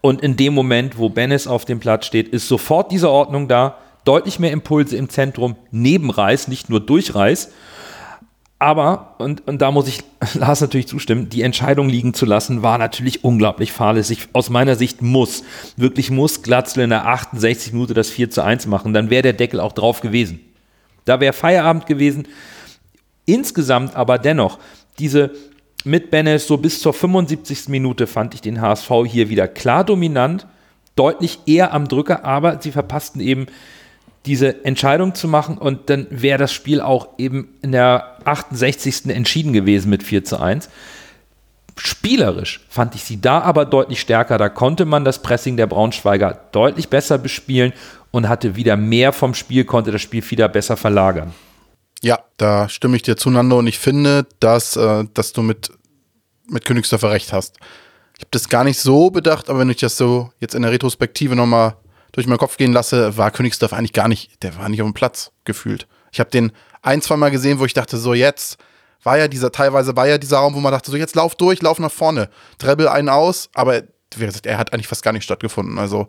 Und in dem Moment, wo Bennis auf dem Platz steht, ist sofort diese Ordnung da. Deutlich mehr Impulse im Zentrum neben Reis, nicht nur durch Reis. Aber, und, und da muss ich Lars natürlich zustimmen, die Entscheidung liegen zu lassen, war natürlich unglaublich fahrlässig. Aus meiner Sicht muss, wirklich muss Glatzl in der 68 Minute das 4 zu 1 machen. Dann wäre der Deckel auch drauf gewesen. Da wäre Feierabend gewesen. Insgesamt aber dennoch, diese mit Bennes so bis zur 75. Minute fand ich den HSV hier wieder klar dominant, deutlich eher am Drücker, aber sie verpassten eben diese Entscheidung zu machen und dann wäre das Spiel auch eben in der 68. entschieden gewesen mit 4 zu 1. Spielerisch fand ich sie da aber deutlich stärker. Da konnte man das Pressing der Braunschweiger deutlich besser bespielen und hatte wieder mehr vom Spiel, konnte das Spiel wieder besser verlagern. Ja, da stimme ich dir zu, Nando. Und ich finde, dass, äh, dass du mit, mit Königsdörfer recht hast. Ich habe das gar nicht so bedacht, aber wenn ich das so jetzt in der Retrospektive nochmal durch meinen Kopf gehen lasse, war Königsdorf eigentlich gar nicht, der war nicht auf dem Platz gefühlt. Ich habe den ein, zwei Mal gesehen, wo ich dachte, so jetzt war ja dieser, teilweise war ja dieser Raum, wo man dachte, so jetzt lauf durch, lauf nach vorne, treble einen aus, aber wie gesagt, er hat eigentlich fast gar nicht stattgefunden. Also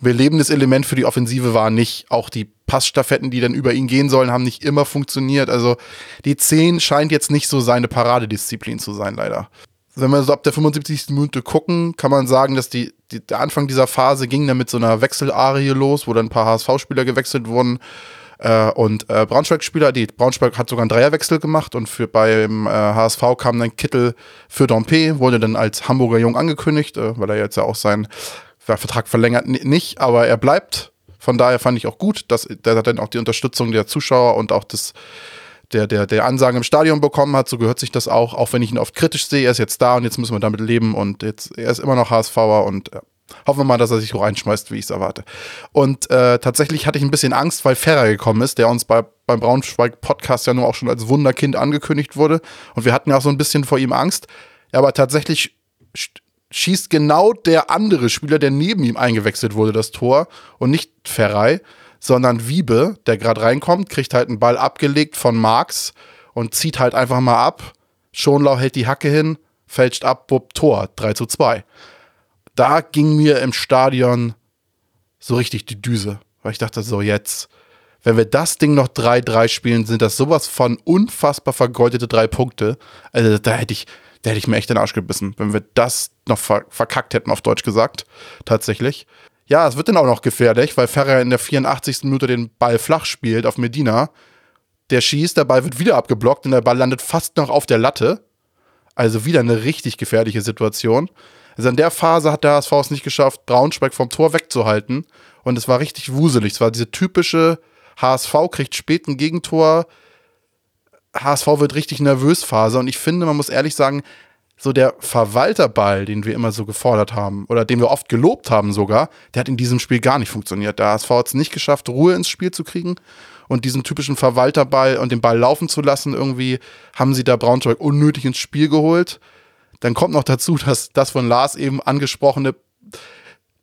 belebendes Element für die Offensive war nicht. Auch die Passstaffetten, die dann über ihn gehen sollen, haben nicht immer funktioniert. Also die 10 scheint jetzt nicht so seine Paradedisziplin zu sein, leider. Wenn wir so ab der 75. Minute gucken, kann man sagen, dass die, die der Anfang dieser Phase ging dann mit so einer Wechselarie los, wo dann ein paar HSV-Spieler gewechselt wurden. Äh, und äh, Braunschweig-Spieler, die Braunschweig hat sogar einen Dreierwechsel gemacht und für beim äh, HSV kam dann Kittel für Dompe, wurde dann als Hamburger Jung angekündigt, äh, weil er jetzt ja auch seinen Vertrag verlängert nicht, aber er bleibt. Von daher fand ich auch gut, dass der dann auch die Unterstützung der Zuschauer und auch des, der, der, der Ansagen im Stadion bekommen hat. So gehört sich das auch, auch wenn ich ihn oft kritisch sehe. Er ist jetzt da und jetzt müssen wir damit leben und jetzt, er ist immer noch HSVer und ja, hoffen wir mal, dass er sich so reinschmeißt, wie ich es erwarte. Und äh, tatsächlich hatte ich ein bisschen Angst, weil Ferrer gekommen ist, der uns bei, beim Braunschweig-Podcast ja nur auch schon als Wunderkind angekündigt wurde. Und wir hatten ja auch so ein bisschen vor ihm Angst. Aber tatsächlich schießt genau der andere Spieler, der neben ihm eingewechselt wurde, das Tor und nicht Ferrei, sondern Wiebe, der gerade reinkommt, kriegt halt einen Ball abgelegt von Marx und zieht halt einfach mal ab. Schonlau hält die Hacke hin, fälscht ab, bupp, Tor, 3 zu 2. Da ging mir im Stadion so richtig die Düse, weil ich dachte so, jetzt, wenn wir das Ding noch 3-3 spielen, sind das sowas von unfassbar vergeudete drei Punkte. Also da hätte ich, da hätte ich mir echt den Arsch gebissen, wenn wir das noch ver verkackt hätten, auf Deutsch gesagt. Tatsächlich. Ja, es wird dann auch noch gefährlich, weil Ferrer in der 84. Minute den Ball flach spielt auf Medina. Der schießt, der Ball wird wieder abgeblockt und der Ball landet fast noch auf der Latte. Also wieder eine richtig gefährliche Situation. Also in der Phase hat der HSV es nicht geschafft, Braunschweig vom Tor wegzuhalten. Und es war richtig wuselig. Es war diese typische HSV kriegt spät ein Gegentor, HSV wird richtig nervös Phase und ich finde, man muss ehrlich sagen, so der Verwalterball, den wir immer so gefordert haben oder den wir oft gelobt haben sogar, der hat in diesem Spiel gar nicht funktioniert. HSV hat es nicht geschafft, Ruhe ins Spiel zu kriegen und diesen typischen Verwalterball und den Ball laufen zu lassen. Irgendwie haben sie da Braunschweig unnötig ins Spiel geholt. Dann kommt noch dazu, dass das von Lars eben angesprochene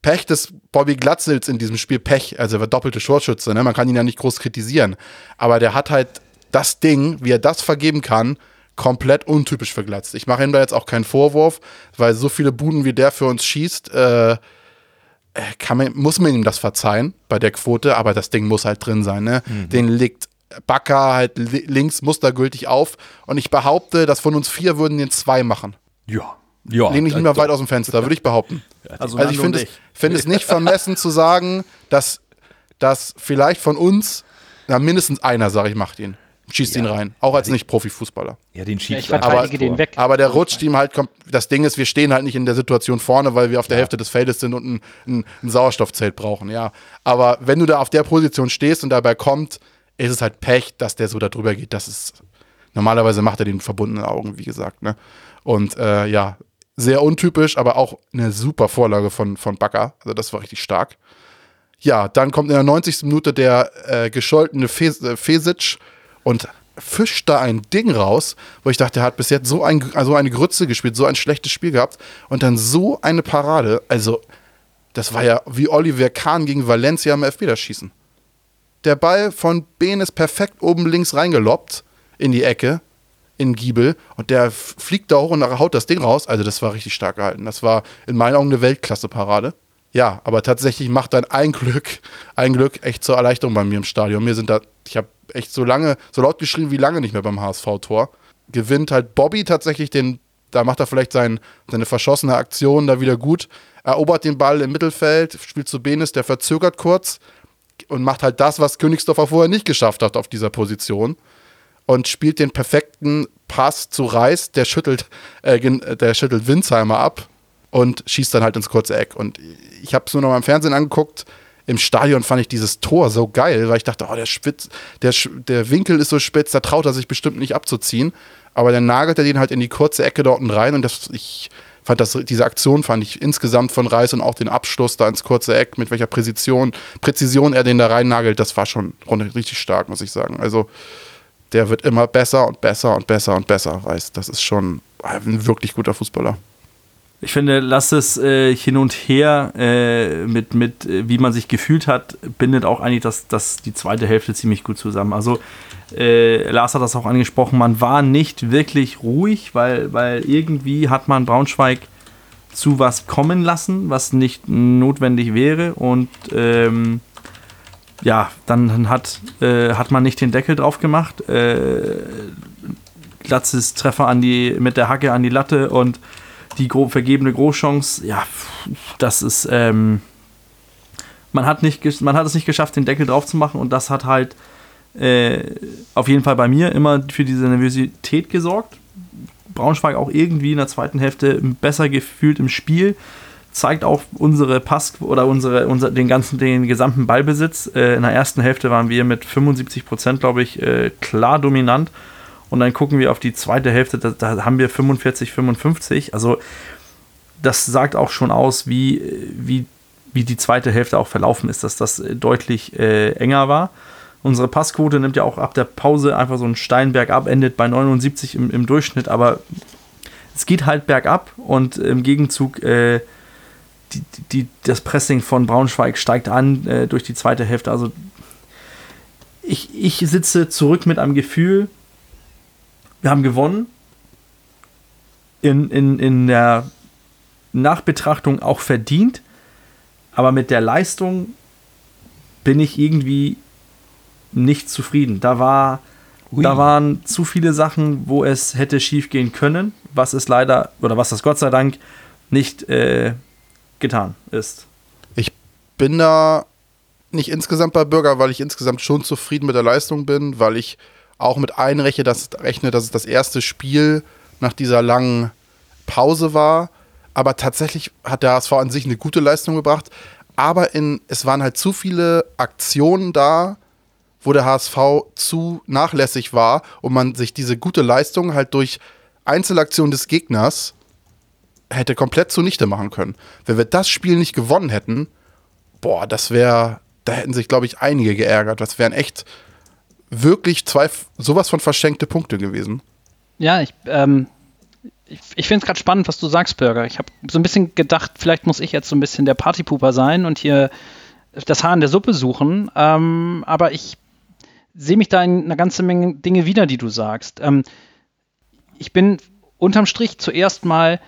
Pech des Bobby Glatzels in diesem Spiel Pech, also der doppelte Shortschütze, ne? man kann ihn ja nicht groß kritisieren, aber der hat halt das Ding, wie er das vergeben kann, komplett untypisch für Glatz. Ich mache ihm da jetzt auch keinen Vorwurf, weil so viele Buden wie der für uns schießt, äh, äh man, muss man ihm das verzeihen bei der Quote, aber das Ding muss halt drin sein. Ne? Mhm. Den legt Bakker halt links mustergültig auf und ich behaupte, dass von uns vier würden den zwei machen. Ja. Ja, Lehne ich nicht mehr weit aus dem Fenster, würde ich behaupten. Also, also ich finde es, find es nicht vermessen zu sagen, dass, dass vielleicht von uns, na, mindestens einer, sage ich, macht ihn schießt ja. ihn rein. Auch als nicht-Profifußballer. Ja, den schießt ja, ich verteidige aber, den weg. Aber der rutscht ihm halt, das Ding ist, wir stehen halt nicht in der Situation vorne, weil wir auf der ja. Hälfte des Feldes sind und ein, ein, ein, Sauerstoffzelt brauchen, ja. Aber wenn du da auf der Position stehst und dabei kommt, ist es halt Pech, dass der so da drüber geht. Das ist, normalerweise macht er den verbundenen Augen, wie gesagt, ne. Und äh, ja, sehr untypisch, aber auch eine super Vorlage von, von Bakker. Also das war richtig stark. Ja, dann kommt in der 90. Minute der äh, gescholtene Fes äh, Fesic und fischt da ein Ding raus, wo ich dachte, er hat bis jetzt so, ein, so eine Grütze gespielt, so ein schlechtes Spiel gehabt und dann so eine Parade. Also, das war ja wie Oliver Kahn gegen Valencia im Elfmeterschießen. Der Ball von Ben ist perfekt oben links reingeloppt in die Ecke, in Giebel, und der fliegt da hoch und haut das Ding raus. Also, das war richtig stark gehalten. Das war in meinen Augen eine Weltklasse-Parade. Ja, aber tatsächlich macht dann ein Glück, ein Glück echt zur Erleichterung bei mir im Stadion. Mir sind da, ich habe echt so lange, so laut geschrien wie lange nicht mehr beim HSV-Tor. Gewinnt halt Bobby tatsächlich den, da macht er vielleicht sein, seine verschossene Aktion da wieder gut. Erobert den Ball im Mittelfeld, spielt zu Benes, der verzögert kurz und macht halt das, was Königsdorfer vorher nicht geschafft hat auf dieser Position. Und spielt den perfekten Pass zu Reis, der schüttelt, äh, der schüttelt Winsheimer ab und schießt dann halt ins kurze Eck. Und ich habe es nur noch mal im Fernsehen angeguckt im Stadion fand ich dieses Tor so geil, weil ich dachte, oh, der, Spitz, der, der Winkel ist so spitz, da traut er sich bestimmt nicht abzuziehen. Aber dann nagelt er den halt in die kurze Ecke dort rein und das, ich fand das, diese Aktion fand ich insgesamt von Reis und auch den Abschluss da ins kurze Eck, mit welcher Präzision, Präzision er den da rein nagelt, das war schon richtig stark, muss ich sagen. Also der wird immer besser und besser und besser und besser, Reis. Das ist schon ein wirklich guter Fußballer. Ich finde, lass es äh, hin und her äh, mit, mit äh, wie man sich gefühlt hat, bindet auch eigentlich das, das die zweite Hälfte ziemlich gut zusammen. Also äh, Lars hat das auch angesprochen, man war nicht wirklich ruhig, weil, weil irgendwie hat man Braunschweig zu was kommen lassen, was nicht notwendig wäre. Und ähm, ja, dann hat, äh, hat man nicht den Deckel drauf gemacht. Äh, Glatzes Treffer an die, mit der Hacke an die Latte und die gro vergebene Großchance, ja, das ist, ähm, man hat, nicht, man hat es nicht geschafft, den Deckel drauf zu machen und das hat halt äh, auf jeden Fall bei mir immer für diese Nervosität gesorgt. Braunschweig auch irgendwie in der zweiten Hälfte besser gefühlt im Spiel. Zeigt auch unsere Pass oder unsere, unser, den ganzen, den gesamten Ballbesitz. Äh, in der ersten Hälfte waren wir mit 75 Prozent, glaube ich, äh, klar dominant. Und dann gucken wir auf die zweite Hälfte, da, da, haben wir 45, 55. Also das sagt auch schon aus, wie, wie, wie die zweite Hälfte auch verlaufen ist, dass das deutlich äh, enger war. Unsere Passquote nimmt ja auch ab der Pause einfach so einen Stein bergab, endet bei 79 im, im Durchschnitt, aber es geht halt bergab und im Gegenzug äh, die, die, das Pressing von Braunschweig steigt an äh, durch die zweite Hälfte. Also ich, ich sitze zurück mit einem Gefühl, wir haben gewonnen. In, in, in der Nachbetrachtung auch verdient, aber mit der Leistung bin ich irgendwie nicht zufrieden. Da, war, da waren zu viele Sachen, wo es hätte schief gehen können, was es leider, oder was das Gott sei Dank nicht äh, getan ist. Ich bin da nicht insgesamt bei Bürger, weil ich insgesamt schon zufrieden mit der Leistung bin, weil ich auch mit einrechne, dass, rechne, dass es das erste Spiel nach dieser langen Pause war. Aber tatsächlich hat der HSV an sich eine gute Leistung gebracht. Aber in, es waren halt zu viele Aktionen da, wo der HSV zu nachlässig war und man sich diese gute Leistung halt durch Einzelaktionen des Gegners hätte komplett zunichte machen können. Wenn wir das Spiel nicht gewonnen hätten, boah, das wäre, da hätten sich, glaube ich, einige geärgert. Das wären echt wirklich zwei, sowas von verschenkte Punkte gewesen. Ja, ich, ähm, ich, ich finde es gerade spannend, was du sagst, Bürger. Ich habe so ein bisschen gedacht, vielleicht muss ich jetzt so ein bisschen der Partypooper sein und hier das Haar in der Suppe suchen. Ähm, aber ich sehe mich da in einer ganzen Menge Dinge wieder, die du sagst. Ähm, ich bin unterm Strich zuerst mal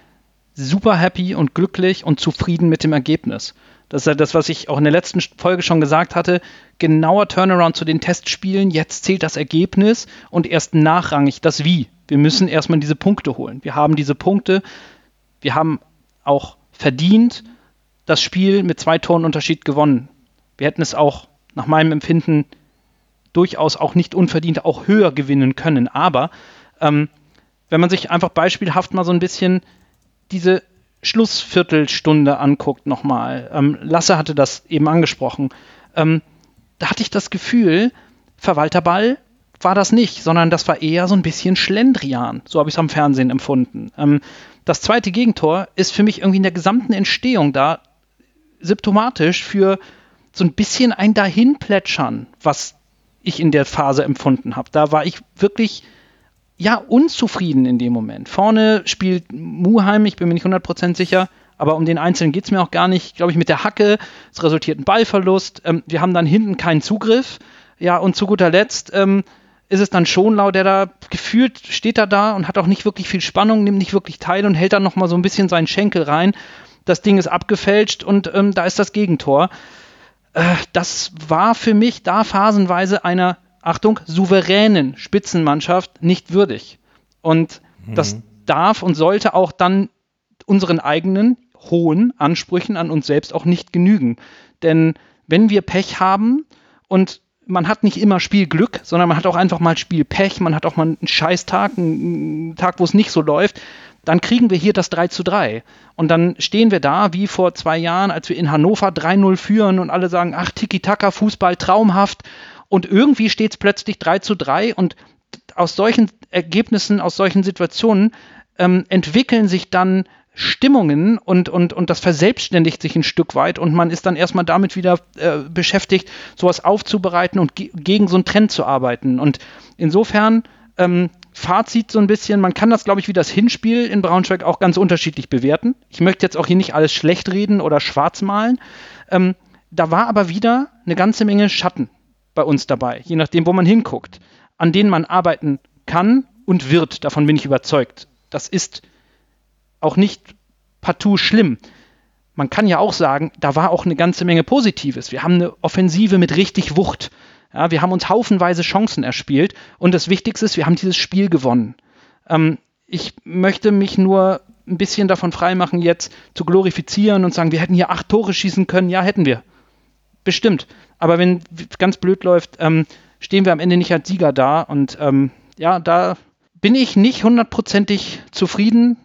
super happy und glücklich und zufrieden mit dem Ergebnis. Das ist ja das, was ich auch in der letzten Folge schon gesagt hatte. Genauer Turnaround zu den Testspielen. Jetzt zählt das Ergebnis und erst nachrangig das Wie. Wir müssen erstmal diese Punkte holen. Wir haben diese Punkte. Wir haben auch verdient das Spiel mit zwei Toren Unterschied gewonnen. Wir hätten es auch nach meinem Empfinden durchaus auch nicht unverdient auch höher gewinnen können. Aber ähm, wenn man sich einfach beispielhaft mal so ein bisschen diese Schlussviertelstunde anguckt nochmal, ähm, Lasse hatte das eben angesprochen, ähm, da hatte ich das Gefühl, Verwalterball war das nicht, sondern das war eher so ein bisschen Schlendrian. So habe ich es am Fernsehen empfunden. Ähm, das zweite Gegentor ist für mich irgendwie in der gesamten Entstehung da symptomatisch für so ein bisschen ein Dahinplätschern, was ich in der Phase empfunden habe. Da war ich wirklich ja unzufrieden in dem Moment. Vorne spielt Muheim, ich bin mir nicht 100% sicher, aber um den Einzelnen geht es mir auch gar nicht. Glaube ich, mit der Hacke, es resultiert ein Ballverlust. Ähm, wir haben dann hinten keinen Zugriff. Ja, und zu guter Letzt ähm, ist es dann Schonlau, der da gefühlt steht er da und hat auch nicht wirklich viel Spannung, nimmt nicht wirklich teil und hält dann nochmal so ein bisschen seinen Schenkel rein. Das Ding ist abgefälscht und ähm, da ist das Gegentor. Äh, das war für mich da phasenweise einer, Achtung, souveränen Spitzenmannschaft nicht würdig. Und mhm. das darf und sollte auch dann unseren eigenen hohen Ansprüchen an uns selbst auch nicht genügen. Denn wenn wir Pech haben und man hat nicht immer Spielglück, sondern man hat auch einfach mal Spielpech, man hat auch mal einen Scheißtag, einen Tag, wo es nicht so läuft, dann kriegen wir hier das 3 zu 3. Und dann stehen wir da, wie vor zwei Jahren, als wir in Hannover 3-0 führen und alle sagen, ach, Tiki-Taka, Fußball, traumhaft. Und irgendwie steht es plötzlich 3 zu 3 und aus solchen Ergebnissen, aus solchen Situationen ähm, entwickeln sich dann Stimmungen und, und, und das verselbstständigt sich ein Stück weit und man ist dann erstmal damit wieder äh, beschäftigt, sowas aufzubereiten und ge gegen so einen Trend zu arbeiten. Und insofern ähm, Fazit so ein bisschen, man kann das, glaube ich, wie das Hinspiel in Braunschweig auch ganz unterschiedlich bewerten. Ich möchte jetzt auch hier nicht alles schlecht reden oder schwarz malen. Ähm, da war aber wieder eine ganze Menge Schatten bei uns dabei, je nachdem, wo man hinguckt, an denen man arbeiten kann und wird. Davon bin ich überzeugt. Das ist auch nicht partout schlimm. Man kann ja auch sagen, da war auch eine ganze Menge Positives. Wir haben eine Offensive mit richtig Wucht. Ja, wir haben uns haufenweise Chancen erspielt und das Wichtigste ist, wir haben dieses Spiel gewonnen. Ähm, ich möchte mich nur ein bisschen davon freimachen, jetzt zu glorifizieren und sagen, wir hätten hier acht Tore schießen können. Ja, hätten wir. Bestimmt. Aber wenn ganz blöd läuft, ähm, stehen wir am Ende nicht als Sieger da. Und ähm, ja, da bin ich nicht hundertprozentig zufrieden,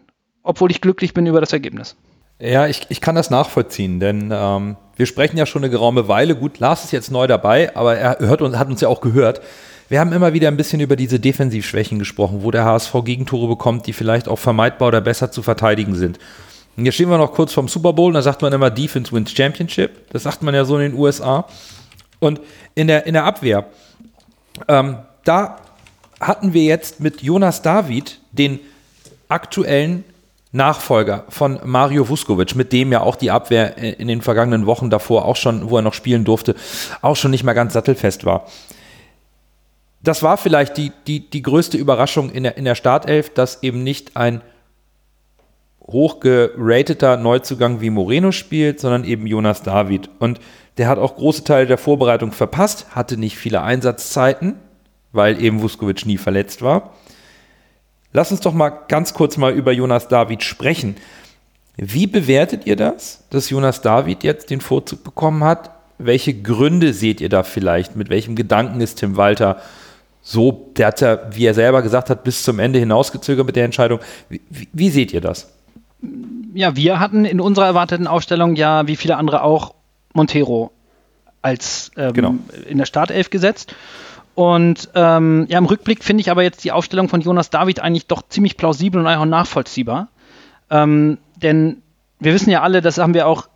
obwohl ich glücklich bin über das Ergebnis. Ja, ich, ich kann das nachvollziehen, denn ähm, wir sprechen ja schon eine geraume Weile. Gut, Lars ist jetzt neu dabei, aber er hört und hat uns ja auch gehört. Wir haben immer wieder ein bisschen über diese Defensivschwächen gesprochen, wo der HSV Gegentore bekommt, die vielleicht auch vermeidbar oder besser zu verteidigen sind. Und jetzt stehen wir noch kurz vorm Super Bowl, da sagt man immer Defense wins Championship. Das sagt man ja so in den USA. Und in der, in der Abwehr, ähm, da hatten wir jetzt mit Jonas David den aktuellen Nachfolger von Mario Vuskovic, mit dem ja auch die Abwehr in den vergangenen Wochen davor auch schon, wo er noch spielen durfte, auch schon nicht mehr ganz sattelfest war. Das war vielleicht die, die, die größte Überraschung in der, in der Startelf, dass eben nicht ein hochgerateter Neuzugang wie Moreno spielt, sondern eben Jonas David. Und der hat auch große Teile der Vorbereitung verpasst, hatte nicht viele Einsatzzeiten, weil eben Vuskovic nie verletzt war. Lass uns doch mal ganz kurz mal über Jonas David sprechen. Wie bewertet ihr das, dass Jonas David jetzt den Vorzug bekommen hat? Welche Gründe seht ihr da vielleicht? Mit welchem Gedanken ist Tim Walter so, der hat ja, wie er selber gesagt hat, bis zum Ende hinausgezögert mit der Entscheidung. Wie, wie, seht ihr das? Ja, wir hatten in unserer erwarteten Aufstellung ja, wie viele andere auch, Montero als ähm, genau. in der Startelf gesetzt. Und ähm, ja, im Rückblick finde ich aber jetzt die Aufstellung von Jonas David eigentlich doch ziemlich plausibel und auch nachvollziehbar. Ähm, denn wir wissen ja alle, das haben wir auch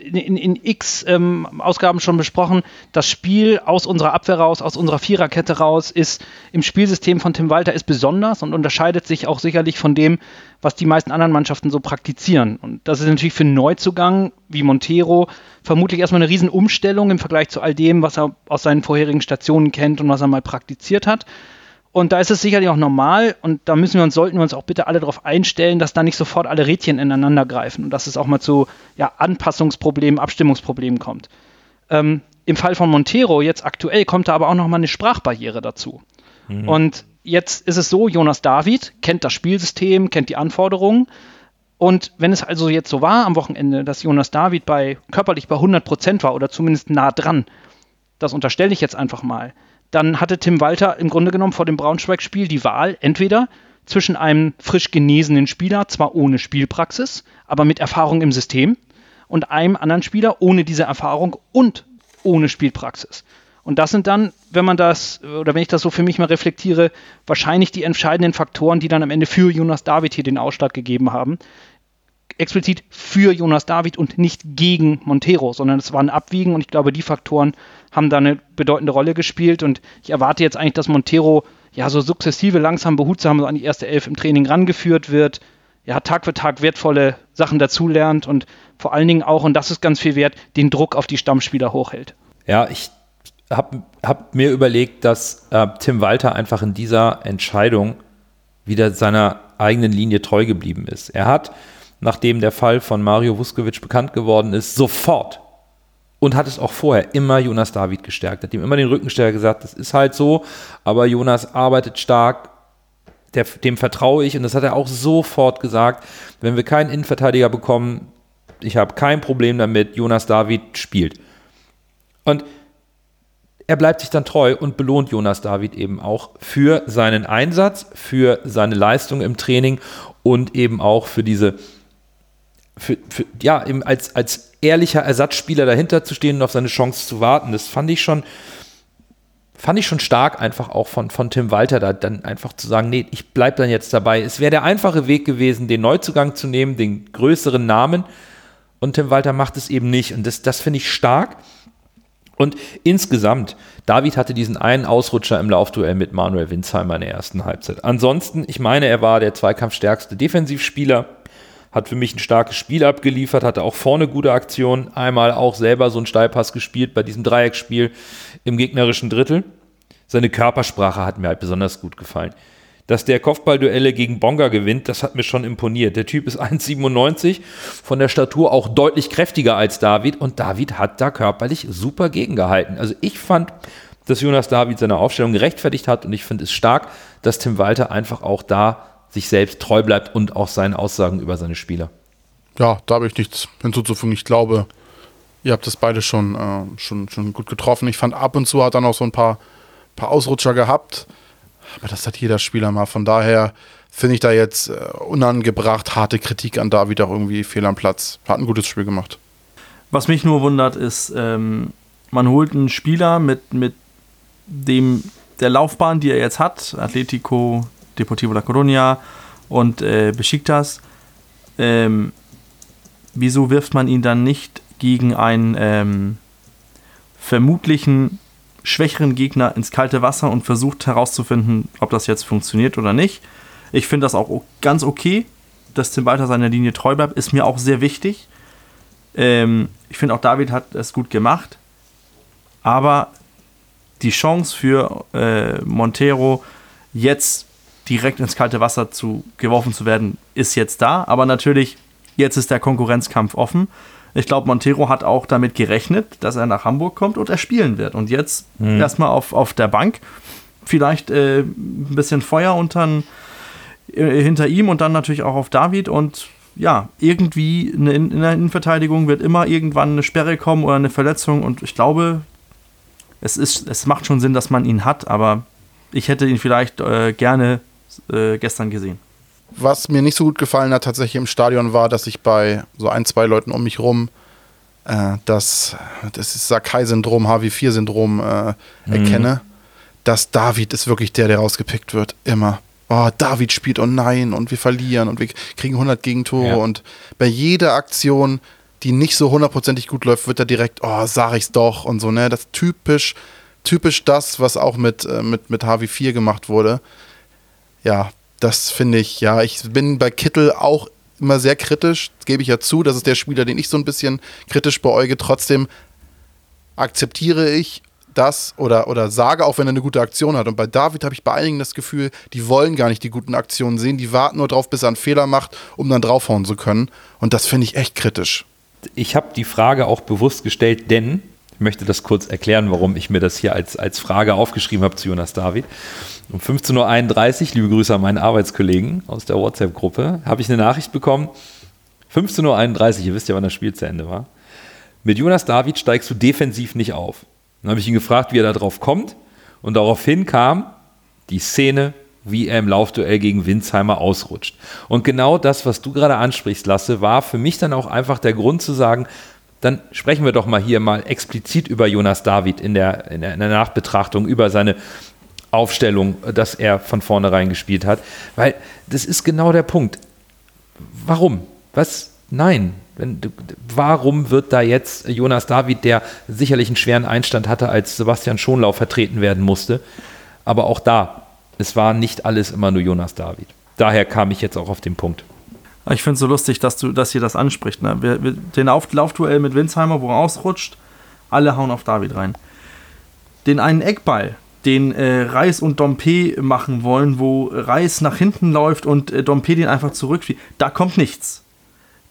in, in, in x ähm, Ausgaben schon besprochen, das Spiel aus unserer Abwehr raus, aus unserer Viererkette raus, ist im Spielsystem von Tim Walter ist besonders und unterscheidet sich auch sicherlich von dem, was die meisten anderen Mannschaften so praktizieren. Und das ist natürlich für einen Neuzugang wie Montero vermutlich erstmal eine Riesenumstellung im Vergleich zu all dem, was er aus seinen vorherigen Stationen kennt und was er mal praktiziert hat. Und da ist es sicherlich auch normal und da müssen wir uns, sollten wir uns auch bitte alle darauf einstellen, dass da nicht sofort alle Rädchen ineinander greifen und dass es auch mal zu ja, Anpassungsproblemen, Abstimmungsproblemen kommt. Ähm, Im Fall von Montero jetzt aktuell kommt da aber auch nochmal eine Sprachbarriere dazu. Mhm. Und jetzt ist es so, Jonas David kennt das Spielsystem, kennt die Anforderungen. Und wenn es also jetzt so war am Wochenende, dass Jonas David bei körperlich bei 100 Prozent war oder zumindest nah dran, das unterstelle ich jetzt einfach mal, dann hatte Tim Walter im Grunde genommen vor dem Braunschweig-Spiel die Wahl, entweder zwischen einem frisch genesenen Spieler, zwar ohne Spielpraxis, aber mit Erfahrung im System, und einem anderen Spieler ohne diese Erfahrung und ohne Spielpraxis. Und das sind dann, wenn man das, oder wenn ich das so für mich mal reflektiere, wahrscheinlich die entscheidenden Faktoren, die dann am Ende für Jonas David hier den Ausschlag gegeben haben. Explizit für Jonas David und nicht gegen Montero, sondern es war ein Abwiegen und ich glaube, die Faktoren haben da eine bedeutende Rolle gespielt und ich erwarte jetzt eigentlich, dass Montero ja so sukzessive, langsam, behutsam so an die erste Elf im Training rangeführt wird, ja, Tag für Tag wertvolle Sachen dazulernt und vor allen Dingen auch, und das ist ganz viel wert, den Druck auf die Stammspieler hochhält. Ja, ich habe hab mir überlegt, dass äh, Tim Walter einfach in dieser Entscheidung wieder seiner eigenen Linie treu geblieben ist. Er hat, nachdem der Fall von Mario Vuskovic bekannt geworden ist, sofort und hat es auch vorher immer Jonas David gestärkt. Hat ihm immer den Rückenstärker gesagt, das ist halt so, aber Jonas arbeitet stark, der, dem vertraue ich und das hat er auch sofort gesagt. Wenn wir keinen Innenverteidiger bekommen, ich habe kein Problem damit, Jonas David spielt. Und er bleibt sich dann treu und belohnt Jonas David eben auch für seinen Einsatz, für seine Leistung im Training und eben auch für diese, für, für, ja, als, als ehrlicher Ersatzspieler dahinter zu stehen und auf seine Chance zu warten. Das fand ich schon, fand ich schon stark, einfach auch von, von Tim Walter, da dann einfach zu sagen, nee, ich bleibe dann jetzt dabei. Es wäre der einfache Weg gewesen, den Neuzugang zu nehmen, den größeren Namen. Und Tim Walter macht es eben nicht. Und das, das finde ich stark. Und insgesamt, David hatte diesen einen Ausrutscher im Laufduell mit Manuel Winsheimer in der ersten Halbzeit. Ansonsten, ich meine, er war der zweikampfstärkste Defensivspieler, hat für mich ein starkes Spiel abgeliefert, hatte auch vorne gute Aktionen, einmal auch selber so einen Steilpass gespielt bei diesem Dreieckspiel im gegnerischen Drittel. Seine Körpersprache hat mir halt besonders gut gefallen. Dass der Kopfballduelle gegen Bonga gewinnt, das hat mir schon imponiert. Der Typ ist 1,97, von der Statur auch deutlich kräftiger als David und David hat da körperlich super gegengehalten. Also ich fand, dass Jonas David seine Aufstellung gerechtfertigt hat und ich finde es stark, dass Tim Walter einfach auch da sich selbst treu bleibt und auch seinen Aussagen über seine Spieler. Ja, da habe ich nichts hinzuzufügen. Ich glaube, ihr habt das beide schon, äh, schon, schon gut getroffen. Ich fand ab und zu hat er noch so ein paar, paar Ausrutscher gehabt. Aber das hat jeder Spieler mal. Von daher finde ich da jetzt äh, unangebracht harte Kritik an David auch irgendwie fehl am Platz. Hat ein gutes Spiel gemacht. Was mich nur wundert, ist, ähm, man holt einen Spieler mit, mit dem der Laufbahn, die er jetzt hat, Atletico, Deportivo La Coruña und äh, Besiktas, ähm, wieso wirft man ihn dann nicht gegen einen ähm, vermutlichen schwächeren Gegner ins kalte Wasser und versucht herauszufinden, ob das jetzt funktioniert oder nicht. Ich finde das auch ganz okay, dass Tim Walter seiner Linie treu bleibt. Ist mir auch sehr wichtig. Ähm, ich finde auch David hat es gut gemacht. Aber die Chance für äh, Montero jetzt direkt ins kalte Wasser zu, geworfen zu werden, ist jetzt da. Aber natürlich, jetzt ist der Konkurrenzkampf offen. Ich glaube, Montero hat auch damit gerechnet, dass er nach Hamburg kommt und er spielen wird. Und jetzt mhm. erstmal auf, auf der Bank. Vielleicht äh, ein bisschen Feuer untern, äh, hinter ihm und dann natürlich auch auf David. Und ja, irgendwie in, in der Innenverteidigung wird immer irgendwann eine Sperre kommen oder eine Verletzung. Und ich glaube, es, ist, es macht schon Sinn, dass man ihn hat. Aber ich hätte ihn vielleicht äh, gerne äh, gestern gesehen. Was mir nicht so gut gefallen hat tatsächlich im Stadion war, dass ich bei so ein, zwei Leuten um mich rum äh, das, das Sakai-Syndrom, HW4-Syndrom äh, mhm. erkenne. Dass David ist wirklich der, der rausgepickt wird. Immer. Oh, David spielt, oh nein, und wir verlieren und wir kriegen 100 Gegentore. Ja. Und bei jeder Aktion, die nicht so hundertprozentig gut läuft, wird er direkt, oh, sag ich's doch und so, ne? Das ist typisch, typisch das, was auch mit, äh, mit, mit HW4 gemacht wurde ja, das finde ich, ja, ich bin bei Kittel auch immer sehr kritisch, gebe ich ja zu. Das ist der Spieler, den ich so ein bisschen kritisch beäuge. Trotzdem akzeptiere ich das oder, oder sage auch, wenn er eine gute Aktion hat. Und bei David habe ich bei einigen das Gefühl, die wollen gar nicht die guten Aktionen sehen. Die warten nur drauf, bis er einen Fehler macht, um dann draufhauen zu können. Und das finde ich echt kritisch. Ich habe die Frage auch bewusst gestellt, denn möchte das kurz erklären, warum ich mir das hier als, als Frage aufgeschrieben habe zu Jonas David. Um 15.31 Uhr, liebe Grüße an meinen Arbeitskollegen aus der WhatsApp-Gruppe, habe ich eine Nachricht bekommen. 15.31 Uhr, ihr wisst ja, wann das Spiel zu Ende war. Mit Jonas David steigst du defensiv nicht auf. Dann habe ich ihn gefragt, wie er da drauf kommt. Und daraufhin kam die Szene, wie er im Laufduell gegen Winsheimer ausrutscht. Und genau das, was du gerade ansprichst, Lasse, war für mich dann auch einfach der Grund zu sagen, dann sprechen wir doch mal hier mal explizit über Jonas David in der, in der, Nachbetrachtung, über seine Aufstellung, dass er von vornherein gespielt hat. Weil das ist genau der Punkt. Warum? Was? Nein. Wenn, warum wird da jetzt Jonas David, der sicherlich einen schweren Einstand hatte, als Sebastian Schonlauf vertreten werden musste? Aber auch da, es war nicht alles immer nur Jonas David. Daher kam ich jetzt auch auf den Punkt. Ich finde es so lustig, dass du, dass ihr das anspricht. Ne? Wir, wir, den Auf Laufduell mit Winsheimer, wo er ausrutscht, alle hauen auf David rein. Den einen Eckball, den äh, Reis und Dompe machen wollen, wo Reis nach hinten läuft und äh, Dompe den einfach zurückspielt, da kommt nichts.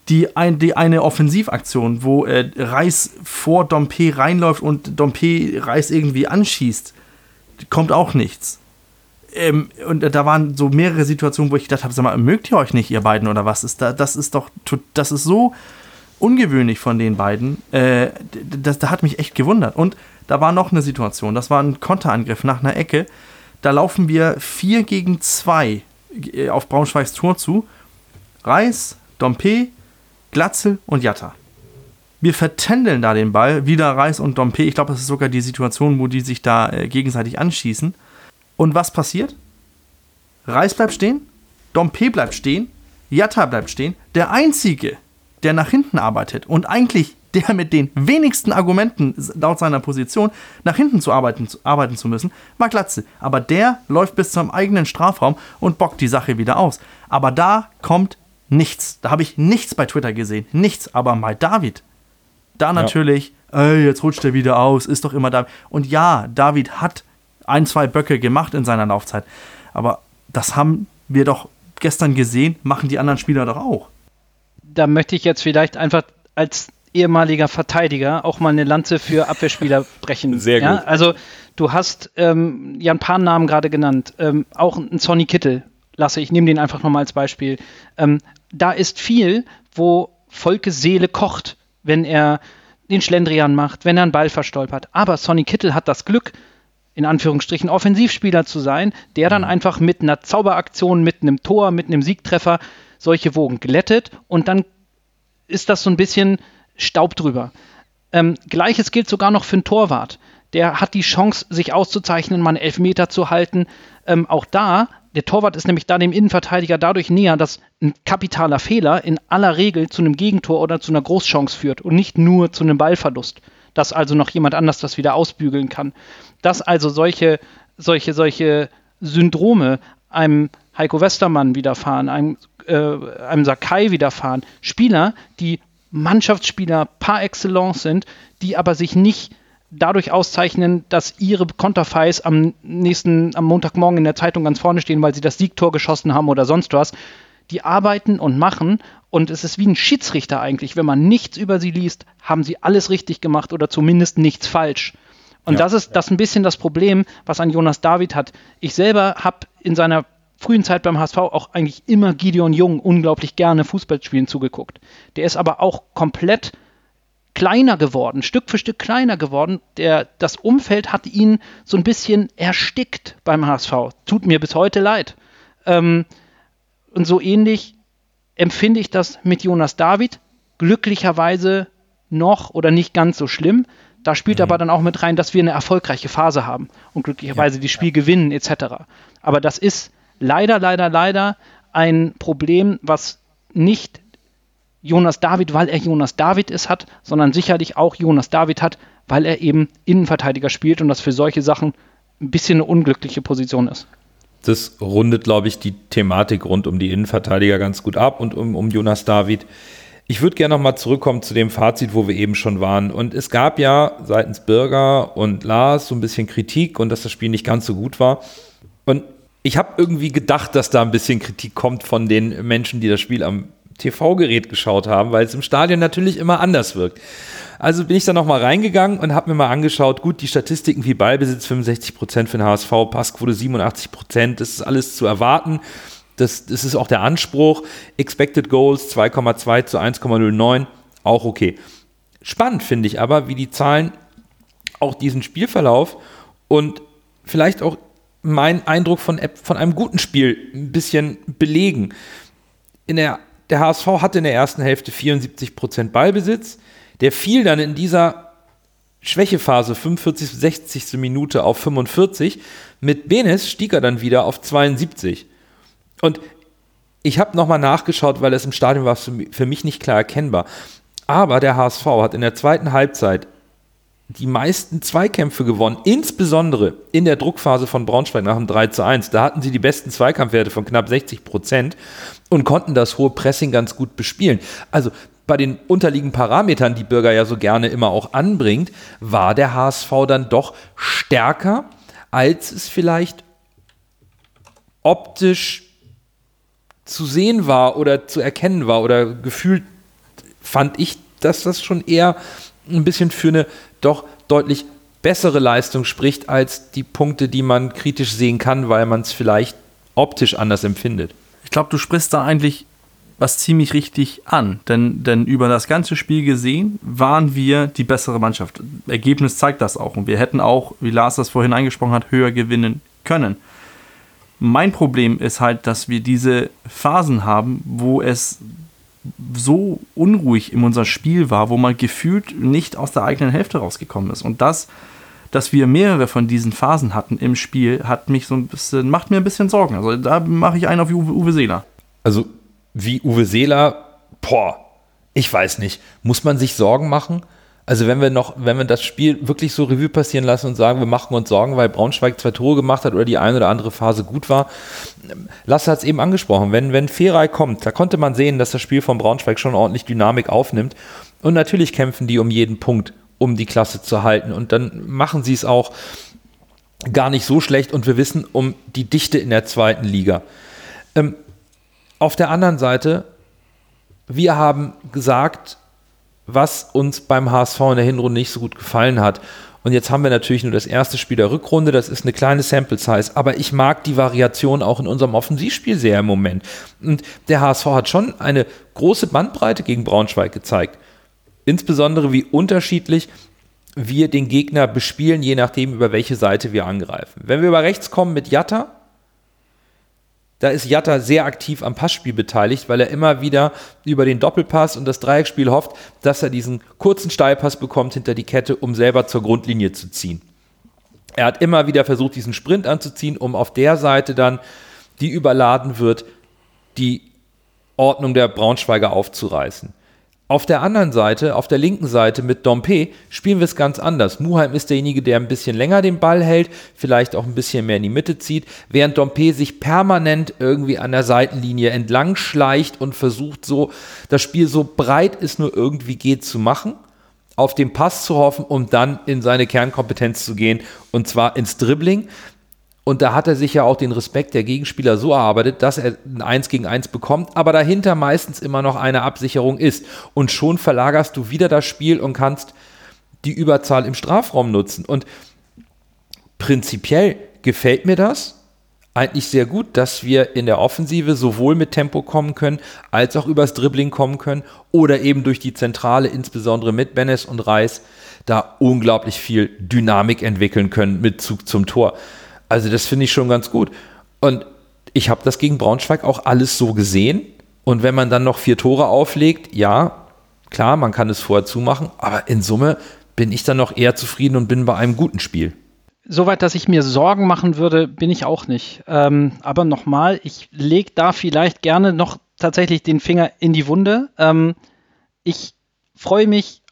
Die, ein, die eine Offensivaktion, wo äh, Reis vor Dompe reinläuft und Dompe Reis irgendwie anschießt, kommt auch nichts. Ähm, und da waren so mehrere Situationen, wo ich gedacht habe, sag mal, mögt ihr euch nicht, ihr beiden, oder was ist da? Das ist doch, das ist so ungewöhnlich von den beiden. Äh, das, das hat mich echt gewundert. Und da war noch eine Situation, das war ein Konterangriff nach einer Ecke. Da laufen wir 4 gegen 2 äh, auf Braunschweigs Tor zu. Reis, Dompe, Glatzel und Jatta. Wir vertändeln da den Ball, wieder Reis und Dompe. Ich glaube, das ist sogar die Situation, wo die sich da äh, gegenseitig anschießen. Und was passiert? Reis bleibt stehen, Dompe bleibt stehen, Jatta bleibt stehen. Der Einzige, der nach hinten arbeitet und eigentlich der mit den wenigsten Argumenten laut seiner Position nach hinten zu arbeiten, zu arbeiten zu müssen, war Glatze. Aber der läuft bis zum eigenen Strafraum und bockt die Sache wieder aus. Aber da kommt nichts. Da habe ich nichts bei Twitter gesehen. Nichts. Aber bei David, da natürlich, ey, jetzt rutscht er wieder aus, ist doch immer da. Und ja, David hat ein, zwei Böcke gemacht in seiner Laufzeit. Aber das haben wir doch gestern gesehen, machen die anderen Spieler doch auch. Da möchte ich jetzt vielleicht einfach als ehemaliger Verteidiger auch mal eine Lanze für Abwehrspieler brechen. Sehr gut. Ja? Also du hast ähm, ja ein paar Namen gerade genannt, ähm, auch ein Sonny Kittel, lasse ich, nehme den einfach nochmal als Beispiel. Ähm, da ist viel, wo Volkes Seele kocht, wenn er den Schlendrian macht, wenn er einen Ball verstolpert. Aber Sonny Kittel hat das Glück, in Anführungsstrichen Offensivspieler zu sein, der dann einfach mit einer Zauberaktion, mit einem Tor, mit einem Siegtreffer solche Wogen glättet und dann ist das so ein bisschen Staub drüber. Ähm, Gleiches gilt sogar noch für einen Torwart. Der hat die Chance, sich auszuzeichnen, mal einen Elfmeter zu halten. Ähm, auch da, der Torwart ist nämlich da dem Innenverteidiger dadurch näher, dass ein kapitaler Fehler in aller Regel zu einem Gegentor oder zu einer Großchance führt und nicht nur zu einem Ballverlust. Dass also noch jemand anders das wieder ausbügeln kann. Dass also solche, solche, solche Syndrome einem Heiko Westermann widerfahren, einem, äh, einem Sakai widerfahren. Spieler, die Mannschaftsspieler par excellence sind, die aber sich nicht dadurch auszeichnen, dass ihre Konterfeis am nächsten, am Montagmorgen in der Zeitung ganz vorne stehen, weil sie das Siegtor geschossen haben oder sonst was. Die arbeiten und machen und es ist wie ein Schiedsrichter eigentlich. Wenn man nichts über sie liest, haben sie alles richtig gemacht oder zumindest nichts falsch. Und Ja. das ist das ein bisschen das Problem, was ein Jonas David hat. Ich selber habe in seiner frühen Zeit beim HSV auch eigentlich immer Gideon Jung unglaublich gerne Fußballspielen zugeguckt. Der ist aber auch komplett kleiner geworden, Stück für Stück kleiner geworden. Der, das Umfeld hat ihn so ein bisschen erstickt beim HSV. Tut mir bis heute leid. Ähm, und so ähnlich empfinde ich das mit Jonas David. Glücklicherweise noch oder nicht ganz so schlimm. Da spielt aber dann auch mit rein, dass wir eine erfolgreiche Phase haben und glücklicherweise die Spiel gewinnen etc. Aber das ist leider, leider, leider ein Problem, was nicht Jonas David, weil er Jonas David ist, hat, sondern sicherlich auch Jonas David hat, weil er eben Innenverteidiger spielt und das für solche Sachen ein bisschen eine unglückliche Position ist. Das rundet, glaube ich, die Thematik rund um die Innenverteidiger ganz gut ab und um, um Jonas David. Ich würde gerne nochmal zurückkommen zu dem Fazit, wo wir eben schon waren. Und es gab ja seitens Bürger und Lars so ein bisschen Kritik und dass das Spiel nicht ganz so gut war. Und ich habe irgendwie gedacht, dass da ein bisschen Kritik kommt von den Menschen, die das Spiel am TV-Gerät geschaut haben, weil es im Stadion natürlich immer anders wirkt. Also bin ich da nochmal reingegangen und habe mir mal angeschaut, gut, die Statistiken wie Ballbesitz 65% für den HSV, Passquote 87%, das ist alles zu erwarten. Das, das ist auch der Anspruch. Expected Goals 2,2 zu 1,09, auch okay. Spannend finde ich aber, wie die Zahlen auch diesen Spielverlauf und vielleicht auch meinen Eindruck von, von einem guten Spiel ein bisschen belegen. In der, der HSV hatte in der ersten Hälfte 74% Ballbesitz. Der fiel dann in dieser Schwächephase 45. 60. Minute auf 45. Mit Benes stieg er dann wieder auf 72. Und ich habe nochmal nachgeschaut, weil es im Stadion war für mi- für mich nicht klar erkennbar. Aber der HSV hat in der zweiten Halbzeit die meisten Zweikämpfe gewonnen, insbesondere in der Druckphase von Braunschweig nach dem 3 zu 1. Da hatten sie die besten Zweikampfwerte von knapp 60 Prozent und konnten das hohe Pressing ganz gut bespielen. Also bei den unterliegenden Parametern, die Bürger ja so gerne immer auch anbringt, war der HSV dann doch stärker, als es vielleicht optisch zu sehen war oder zu erkennen war oder gefühlt fand ich, dass das schon eher ein bisschen für eine doch deutlich bessere Leistung spricht als die Punkte, die man kritisch sehen kann, weil man es vielleicht optisch anders empfindet. Ich glaube, du sprichst da eigentlich was ziemlich richtig an. Denn, denn über das ganze Spiel gesehen waren wir die bessere Mannschaft. Ergebnis zeigt das auch. Und wir hätten auch, wie Lars das vorhin angesprochen hat, höher gewinnen können. Mein Problem ist halt, dass wir diese Phasen haben, wo es so unruhig in unser Spiel war, wo man gefühlt nicht aus der eigenen Hälfte rausgekommen ist. Und das, dass wir mehrere von diesen Phasen hatten im Spiel, hat mich so ein bisschen, macht mir ein bisschen Sorgen. Also da mache ich einen auf Uwe, Uwe Seeler. Also wie Uwe Seeler, boah, Ich weiß nicht. Muss man sich Sorgen machen? Also wenn wir noch, wenn wir das Spiel wirklich so Revue passieren lassen und sagen, wir machen uns Sorgen, weil Braunschweig zwei Tore gemacht hat oder die eine oder andere Phase gut war. Lasse hat es eben angesprochen. Wenn, wenn Ferei kommt, da konnte man sehen, dass das Spiel von Braunschweig schon ordentlich Dynamik aufnimmt. Und natürlich kämpfen die um jeden Punkt, um die Klasse zu halten. Und dann machen sie es auch gar nicht so schlecht. Und wir wissen um die Dichte in der zweiten Liga. Ähm, auf der anderen Seite, wir haben gesagt, was uns beim HSV in der Hinrunde nicht so gut gefallen hat. Und jetzt haben wir natürlich nur das erste Spiel der Rückrunde, das ist eine kleine Sample Size, aber ich mag die Variation auch in unserem Offensivspiel sehr im Moment. Und der HSV hat schon eine große Bandbreite gegen Braunschweig gezeigt. Insbesondere wie unterschiedlich wir den Gegner bespielen, je nachdem, über welche Seite wir angreifen. Wenn wir über rechts kommen mit Jatta, da ist Jatta sehr aktiv am Passspiel beteiligt, weil er immer wieder über den Doppelpass und das Dreieckspiel hofft, dass er diesen kurzen Steilpass bekommt hinter die Kette, um selber zur Grundlinie zu ziehen. Er hat immer wieder versucht, diesen Sprint anzuziehen, um auf der Seite dann, die überladen wird, die Ordnung der Braunschweiger aufzureißen. Auf der anderen Seite, auf der linken Seite mit Dompe, spielen wir es ganz anders. Muheim ist derjenige, der ein bisschen länger den Ball hält, vielleicht auch ein bisschen mehr in die Mitte zieht, während Dompe sich permanent irgendwie an der Seitenlinie entlang schleicht und versucht so, das Spiel so breit es nur irgendwie geht zu machen, auf den Pass zu hoffen, um dann in seine Kernkompetenz zu gehen und zwar ins Dribbling. Und da hat er sich ja auch den Respekt der Gegenspieler so erarbeitet, dass er ein 1 gegen 1 bekommt, aber dahinter meistens immer noch eine Absicherung ist. Und schon verlagerst du wieder das Spiel und kannst die Überzahl im Strafraum nutzen. Und prinzipiell gefällt mir das eigentlich sehr gut, dass wir in der Offensive sowohl mit Tempo kommen können, als auch übers Dribbling kommen können oder eben durch die Zentrale, insbesondere mit Bennes und Reis, da unglaublich viel Dynamik entwickeln können mit Zug zum Tor. Also das finde ich schon ganz gut. Und ich habe das gegen Braunschweig auch alles so gesehen. Und wenn man dann noch vier Tore auflegt, ja, klar, man kann es vorher zumachen, aber in Summe bin ich dann noch eher zufrieden und bin bei einem guten Spiel. Soweit, dass ich mir Sorgen machen würde, bin ich auch nicht. Ähm, aber nochmal, ich lege da vielleicht gerne noch tatsächlich den Finger in die Wunde. Ähm, ich freue mich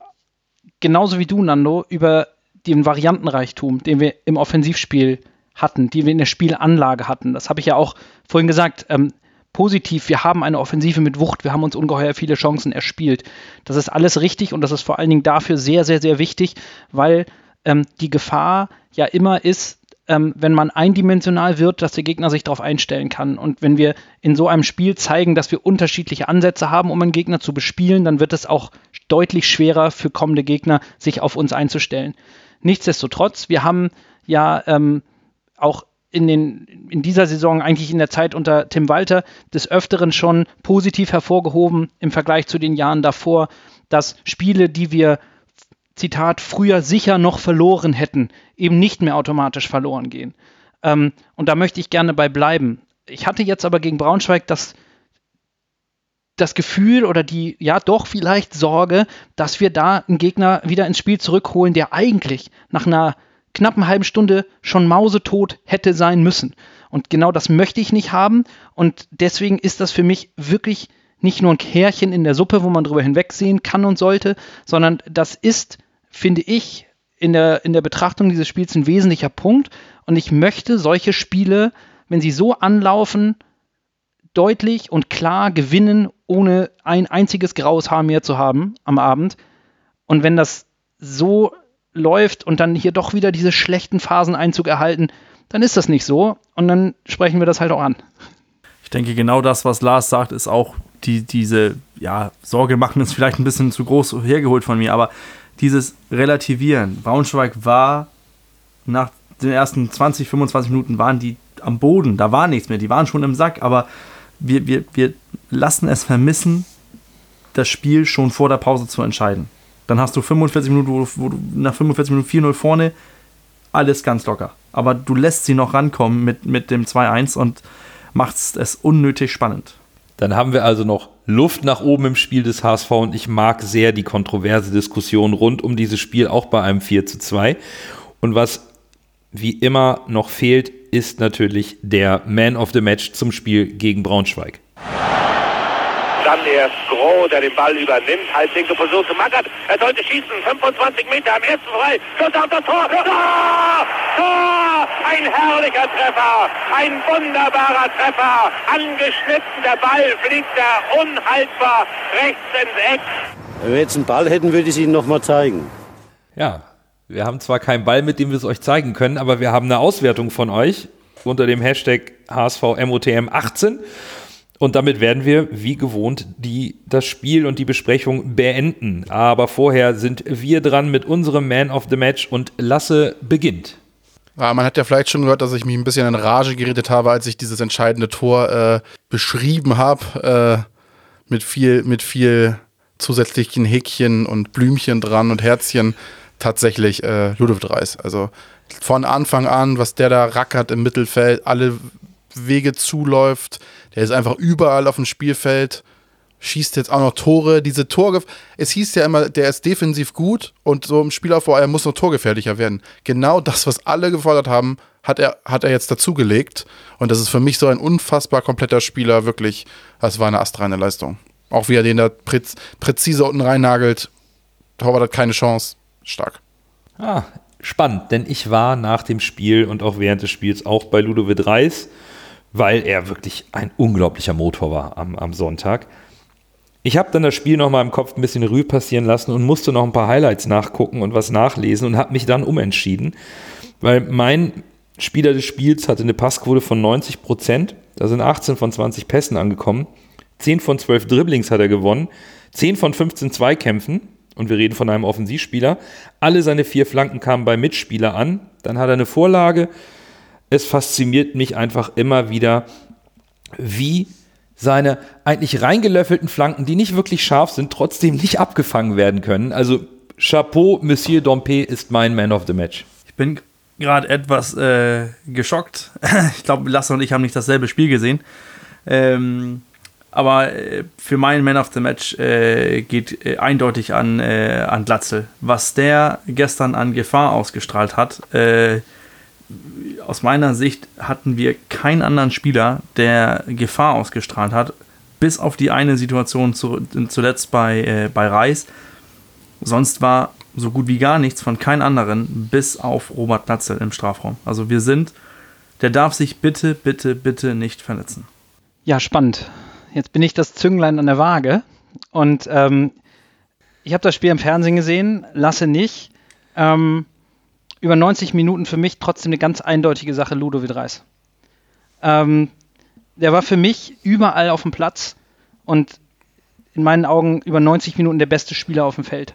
genauso wie du, Nando, über den Variantenreichtum, den wir im Offensivspiel hatten, die wir in der Spielanlage hatten. Das habe ich ja auch vorhin gesagt. Ähm, positiv, wir haben eine Offensive mit Wucht, wir haben uns ungeheuer viele Chancen erspielt. Das ist alles richtig und das ist vor allen Dingen dafür sehr, sehr, sehr wichtig, weil ähm, die Gefahr ja immer ist, ähm, wenn man eindimensional wird, dass der Gegner sich darauf einstellen kann. Und wenn wir in so einem Spiel zeigen, dass wir unterschiedliche Ansätze haben, um einen Gegner zu bespielen, dann wird es auch deutlich schwerer für kommende Gegner, sich auf uns einzustellen. Nichtsdestotrotz, wir haben ja ähm, auch in, den, in dieser Saison, eigentlich in der Zeit unter Tim Walter, des Öfteren schon positiv hervorgehoben im Vergleich zu den Jahren davor, dass Spiele, die wir, Zitat, früher sicher noch verloren hätten, eben nicht mehr automatisch verloren gehen. Ähm, und da möchte ich gerne bei bleiben. Ich hatte jetzt aber gegen Braunschweig das, das Gefühl oder die, ja doch vielleicht Sorge, dass wir da einen Gegner wieder ins Spiel zurückholen, der eigentlich nach einer knappen halben Stunde schon mausetot hätte sein müssen. Und genau das möchte ich nicht haben. Und deswegen ist das für mich wirklich nicht nur ein Kärchen in der Suppe, wo man drüber hinwegsehen kann und sollte, sondern das ist, finde ich, in der, in der Betrachtung dieses Spiels ein wesentlicher Punkt. Und ich möchte solche Spiele, wenn sie so anlaufen, deutlich und klar gewinnen, ohne ein einziges graues Haar mehr zu haben am Abend. Und wenn das so läuft und dann hier doch wieder diese schlechten Phasen Einzug erhalten, dann ist das nicht so und dann sprechen wir das halt auch an. Ich denke, genau das, was Lars sagt, ist auch die, diese, ja, Sorge machen ist vielleicht ein bisschen zu groß hergeholt von mir, aber dieses Relativieren. Braunschweig war nach den ersten 20, 25 Minuten waren die am Boden, da war nichts mehr, die waren schon im Sack, aber wir, wir, wir lassen es vermissen, das Spiel schon vor der Pause zu entscheiden. Dann hast du 45 Minuten, wo, du nach 45 Minuten 4-0 vorne, alles ganz locker. Aber du lässt sie noch rankommen mit, mit dem 2-1 und machst es unnötig spannend. Dann haben wir also noch Luft nach oben im Spiel des HSV und ich mag sehr die kontroverse Diskussion rund um dieses Spiel, auch bei einem 4 zu 2. Und was wie immer noch fehlt, ist natürlich der Man of the Match zum Spiel gegen Braunschweig. Dann erst Groh, der den Ball übernimmt. Halblinke Position zu Magath. Er sollte schießen. 25 Meter am ersten frei. Schuss auf das Tor. Tor! Tor! Ein herrlicher Treffer. Ein wunderbarer Treffer. Angeschnitten. Der Ball fliegt da unhaltbar rechts ins Eck. Wenn wir jetzt einen Ball hätten, würde ich es Ihnen nochmal zeigen. Ja, wir haben zwar keinen Ball, mit dem wir es euch zeigen können, aber wir haben eine Auswertung von euch unter dem Hashtag HSVMOTM18. Und damit werden wir, wie gewohnt, die, das Spiel und die Besprechung beenden. Aber vorher sind wir dran mit unserem Man of the Match und Lasse beginnt. Ja, man hat ja vielleicht schon gehört, dass ich mich ein bisschen in Rage geredet habe, als ich dieses entscheidende Tor äh, beschrieben habe. Äh, mit viel, mit viel zusätzlichen Häkchen und Blümchen dran und Herzchen. Tatsächlich äh, Ludovic Reis. Also von Anfang an, was der da rackert im Mittelfeld, alle Wege zuläuft. Der ist einfach überall auf dem Spielfeld. Schießt jetzt auch noch Tore. Diese Tore. Es hieß ja immer, der ist defensiv gut und so im Spielaufbau, er muss noch torgefährlicher werden. Genau das, was alle gefordert haben, hat er, hat er jetzt dazugelegt. Und das ist für mich so ein unfassbar kompletter Spieler. Wirklich, das war eine astreine Leistung. Auch wie er den da präz, präzise unten reinnagelt. Torwart hat keine Chance. Stark. Ah, spannend, denn ich war nach dem Spiel und auch während des Spiels auch bei Ludovic Reis, weil er wirklich ein unglaublicher Motor war am, am Sonntag. Ich habe dann das Spiel noch mal im Kopf ein bisschen Rüh passieren lassen und musste noch ein paar Highlights nachgucken und was nachlesen und habe mich dann umentschieden, weil mein Spieler des Spiels hatte eine Passquote von 90 Prozent. Da sind 18 von 20 Pässen angekommen. 10 von 12 Dribblings hat er gewonnen. 10 von 15 Zweikämpfen. Und wir reden von einem Offensivspieler. Alle seine vier Flanken kamen bei Mitspieler an. Dann hat er eine Vorlage. Es fasziniert mich einfach immer wieder, wie seine eigentlich reingelöffelten Flanken, die nicht wirklich scharf sind, trotzdem nicht abgefangen werden können. Also Chapeau, Monsieur Dompe ist mein Man of the Match. Ich bin gerade etwas äh, geschockt. ich glaube, Lasse und ich haben nicht dasselbe Spiel gesehen. Ähm, aber äh, für meinen Man of the Match äh, geht äh, eindeutig an, äh, an Glatzel. Was der gestern an Gefahr ausgestrahlt hat, äh, aus meiner Sicht hatten wir keinen anderen Spieler, der Gefahr ausgestrahlt hat, bis auf die eine Situation zu, zuletzt bei, äh, bei Reis. Sonst war so gut wie gar nichts von keinem anderen, bis auf Robert Glatzel im Strafraum. Also wir sind, der darf sich bitte, bitte, bitte nicht verletzen. Ja, spannend. Jetzt bin ich das Zünglein an der Waage und ähm, ich habe das Spiel im Fernsehen gesehen, lasse nicht. Ähm, über 90 Minuten für mich trotzdem eine ganz eindeutige Sache, Ludovic Reis. Ähm, der war für mich überall auf dem Platz und in meinen Augen über 90 Minuten der beste Spieler auf dem Feld.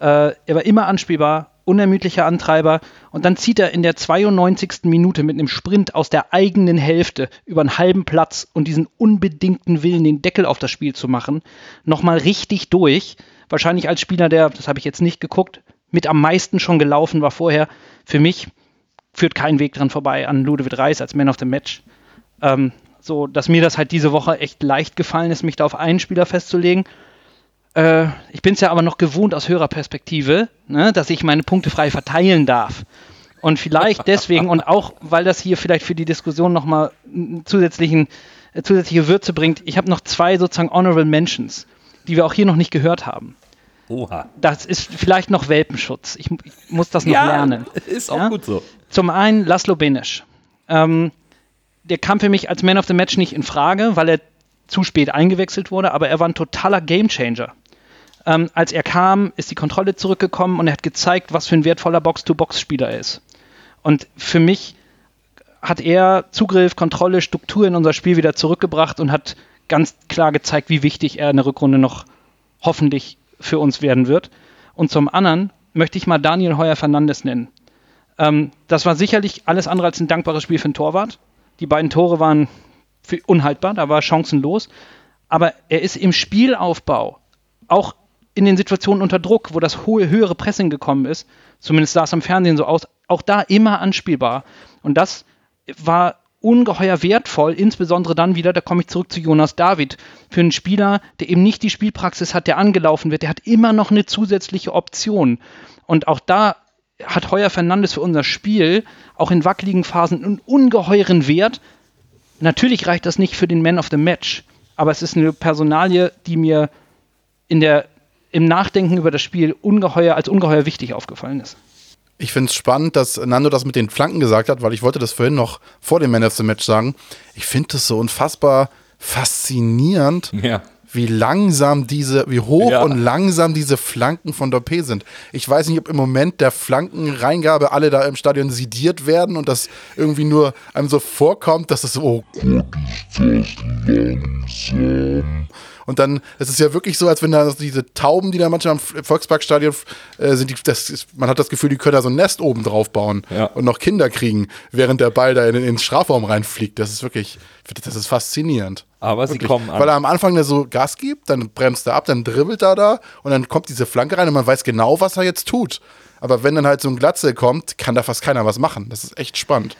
Äh, er war immer anspielbar, unermüdlicher Antreiber und dann zieht er in der 92. Minute mit einem Sprint aus der eigenen Hälfte über einen halben Platz und diesen unbedingten Willen, den Deckel auf das Spiel zu machen, nochmal richtig durch. Wahrscheinlich als Spieler, der, das habe ich jetzt nicht geguckt, mit am meisten schon gelaufen war vorher. Für mich führt kein Weg dran vorbei an Ludovic Reis als Man of the Match. Ähm, so, dass mir das halt diese Woche echt leicht gefallen ist, mich da auf einen Spieler festzulegen. Äh, ich bin es ja aber noch gewohnt aus Hörerperspektive, ne, dass ich meine Punkte frei verteilen darf. Und vielleicht deswegen und auch, weil das hier vielleicht für die Diskussion nochmal zusätzlichen, äh, zusätzliche Würze bringt, ich habe noch zwei sozusagen Honorable Mentions, die wir auch hier noch nicht gehört haben. Oha. Das ist vielleicht noch Welpenschutz. Ich, ich muss das noch Ja, lernen. ist auch Ja? gut so. Zum einen Laszlo Benisch. Ähm, der kam für mich als Man of the Match nicht in Frage, weil er zu spät eingewechselt wurde, aber er war ein totaler Gamechanger. Ähm, als er kam, ist die Kontrolle zurückgekommen und er hat gezeigt, was für ein wertvoller Box-to-Box-Spieler er ist. Und für mich hat er Zugriff, Kontrolle, Struktur in unser Spiel wieder zurückgebracht und hat ganz klar gezeigt, wie wichtig er in der Rückrunde noch hoffentlich für uns werden wird. Und zum anderen möchte ich mal Daniel Heuer Fernandes nennen. Ähm, das war sicherlich alles andere als ein dankbares Spiel für einen Torwart. Die beiden Tore waren unhaltbar, da war chancenlos. Aber er ist im Spielaufbau, auch in den Situationen unter Druck, wo das hohe, höhere Pressing gekommen ist, zumindest sah es am Fernsehen so aus, auch da immer anspielbar. Und das war ungeheuer wertvoll, insbesondere dann wieder, da komme ich zurück zu Jonas David, für einen Spieler, der eben nicht die Spielpraxis hat, der angelaufen wird, der hat immer noch eine zusätzliche Option. Und auch da hat Heuer Fernandes für unser Spiel auch in wackeligen Phasen einen ungeheuren Wert. Natürlich reicht das nicht für den Man of the Match, aber es ist eine Personalie, die mir in der, im Nachdenken über das Spiel ungeheuer, als ungeheuer wichtig aufgefallen ist. Ich finde es spannend, dass Nando das mit den Flanken gesagt hat, weil ich wollte das vorhin noch vor dem Man of the Match sagen. Ich finde das so unfassbar faszinierend, Ja. wie langsam diese, wie hoch Ja. und langsam diese Flanken von Dorpé sind. Ich weiß nicht, ob im Moment der Flankenreingabe alle da im Stadion sidiert werden und das irgendwie nur einem so vorkommt, dass es so, oh Gott, ist das langsam. Und dann, es ist ja wirklich so, als wenn da diese Tauben, die da manchmal im Volksparkstadion äh, sind, die, das ist, man hat das Gefühl, die können da so ein Nest oben drauf bauen Ja. und noch Kinder kriegen, während der Ball da in, in den Strafraum reinfliegt. Das ist wirklich, das ist faszinierend. Aber sie Wirklich. kommen an. Weil er am Anfang da so Gas gibt, dann bremst er ab, dann dribbelt er da und dann kommt diese Flanke rein und man weiß genau, was er jetzt tut. Aber wenn dann halt so ein Glatze kommt, kann da fast keiner was machen. Das ist echt spannend.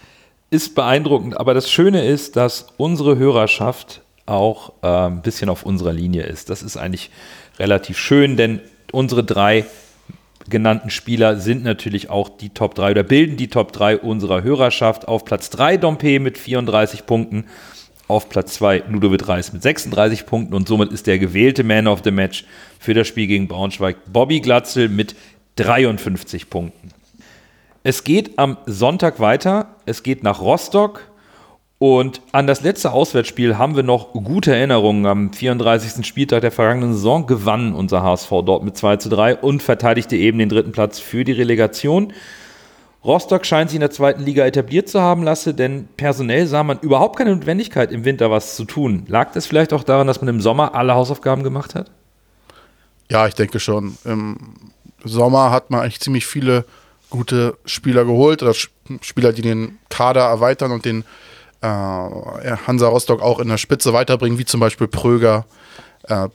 ist beeindruckend, aber das Schöne ist, dass unsere Hörerschaft auch äh, ein bisschen auf unserer Linie ist. Das ist eigentlich relativ schön, denn unsere drei genannten Spieler sind natürlich auch die Top 3 oder bilden die Top 3 unserer Hörerschaft. Auf Platz 3 Dompe mit 34 Punkten, auf Platz 2 Ludovic Reis mit 36 Punkten und somit ist der gewählte Man of the Match für das Spiel gegen Braunschweig Bobby Glatzel mit 53 Punkten. Es geht am Sonntag weiter. Es geht nach Rostock. Und an das letzte Auswärtsspiel haben wir noch gute Erinnerungen. Am 34. Spieltag der vergangenen Saison gewann unser HSV dort mit 2 zu 3 und verteidigte eben den dritten Platz für die Relegation. Rostock scheint sich in der zweiten Liga etabliert zu haben lassen, denn personell sah man überhaupt keine Notwendigkeit, im Winter was zu tun. Lag das vielleicht auch daran, dass man im Sommer alle Hausaufgaben gemacht hat? Ja, ich denke schon. Im Sommer hat man eigentlich ziemlich viele gute Spieler geholt oder Spieler, die den Kader erweitern und den äh, Hansa Rostock auch in der Spitze weiterbringen, wie zum Beispiel Pröger. Äh,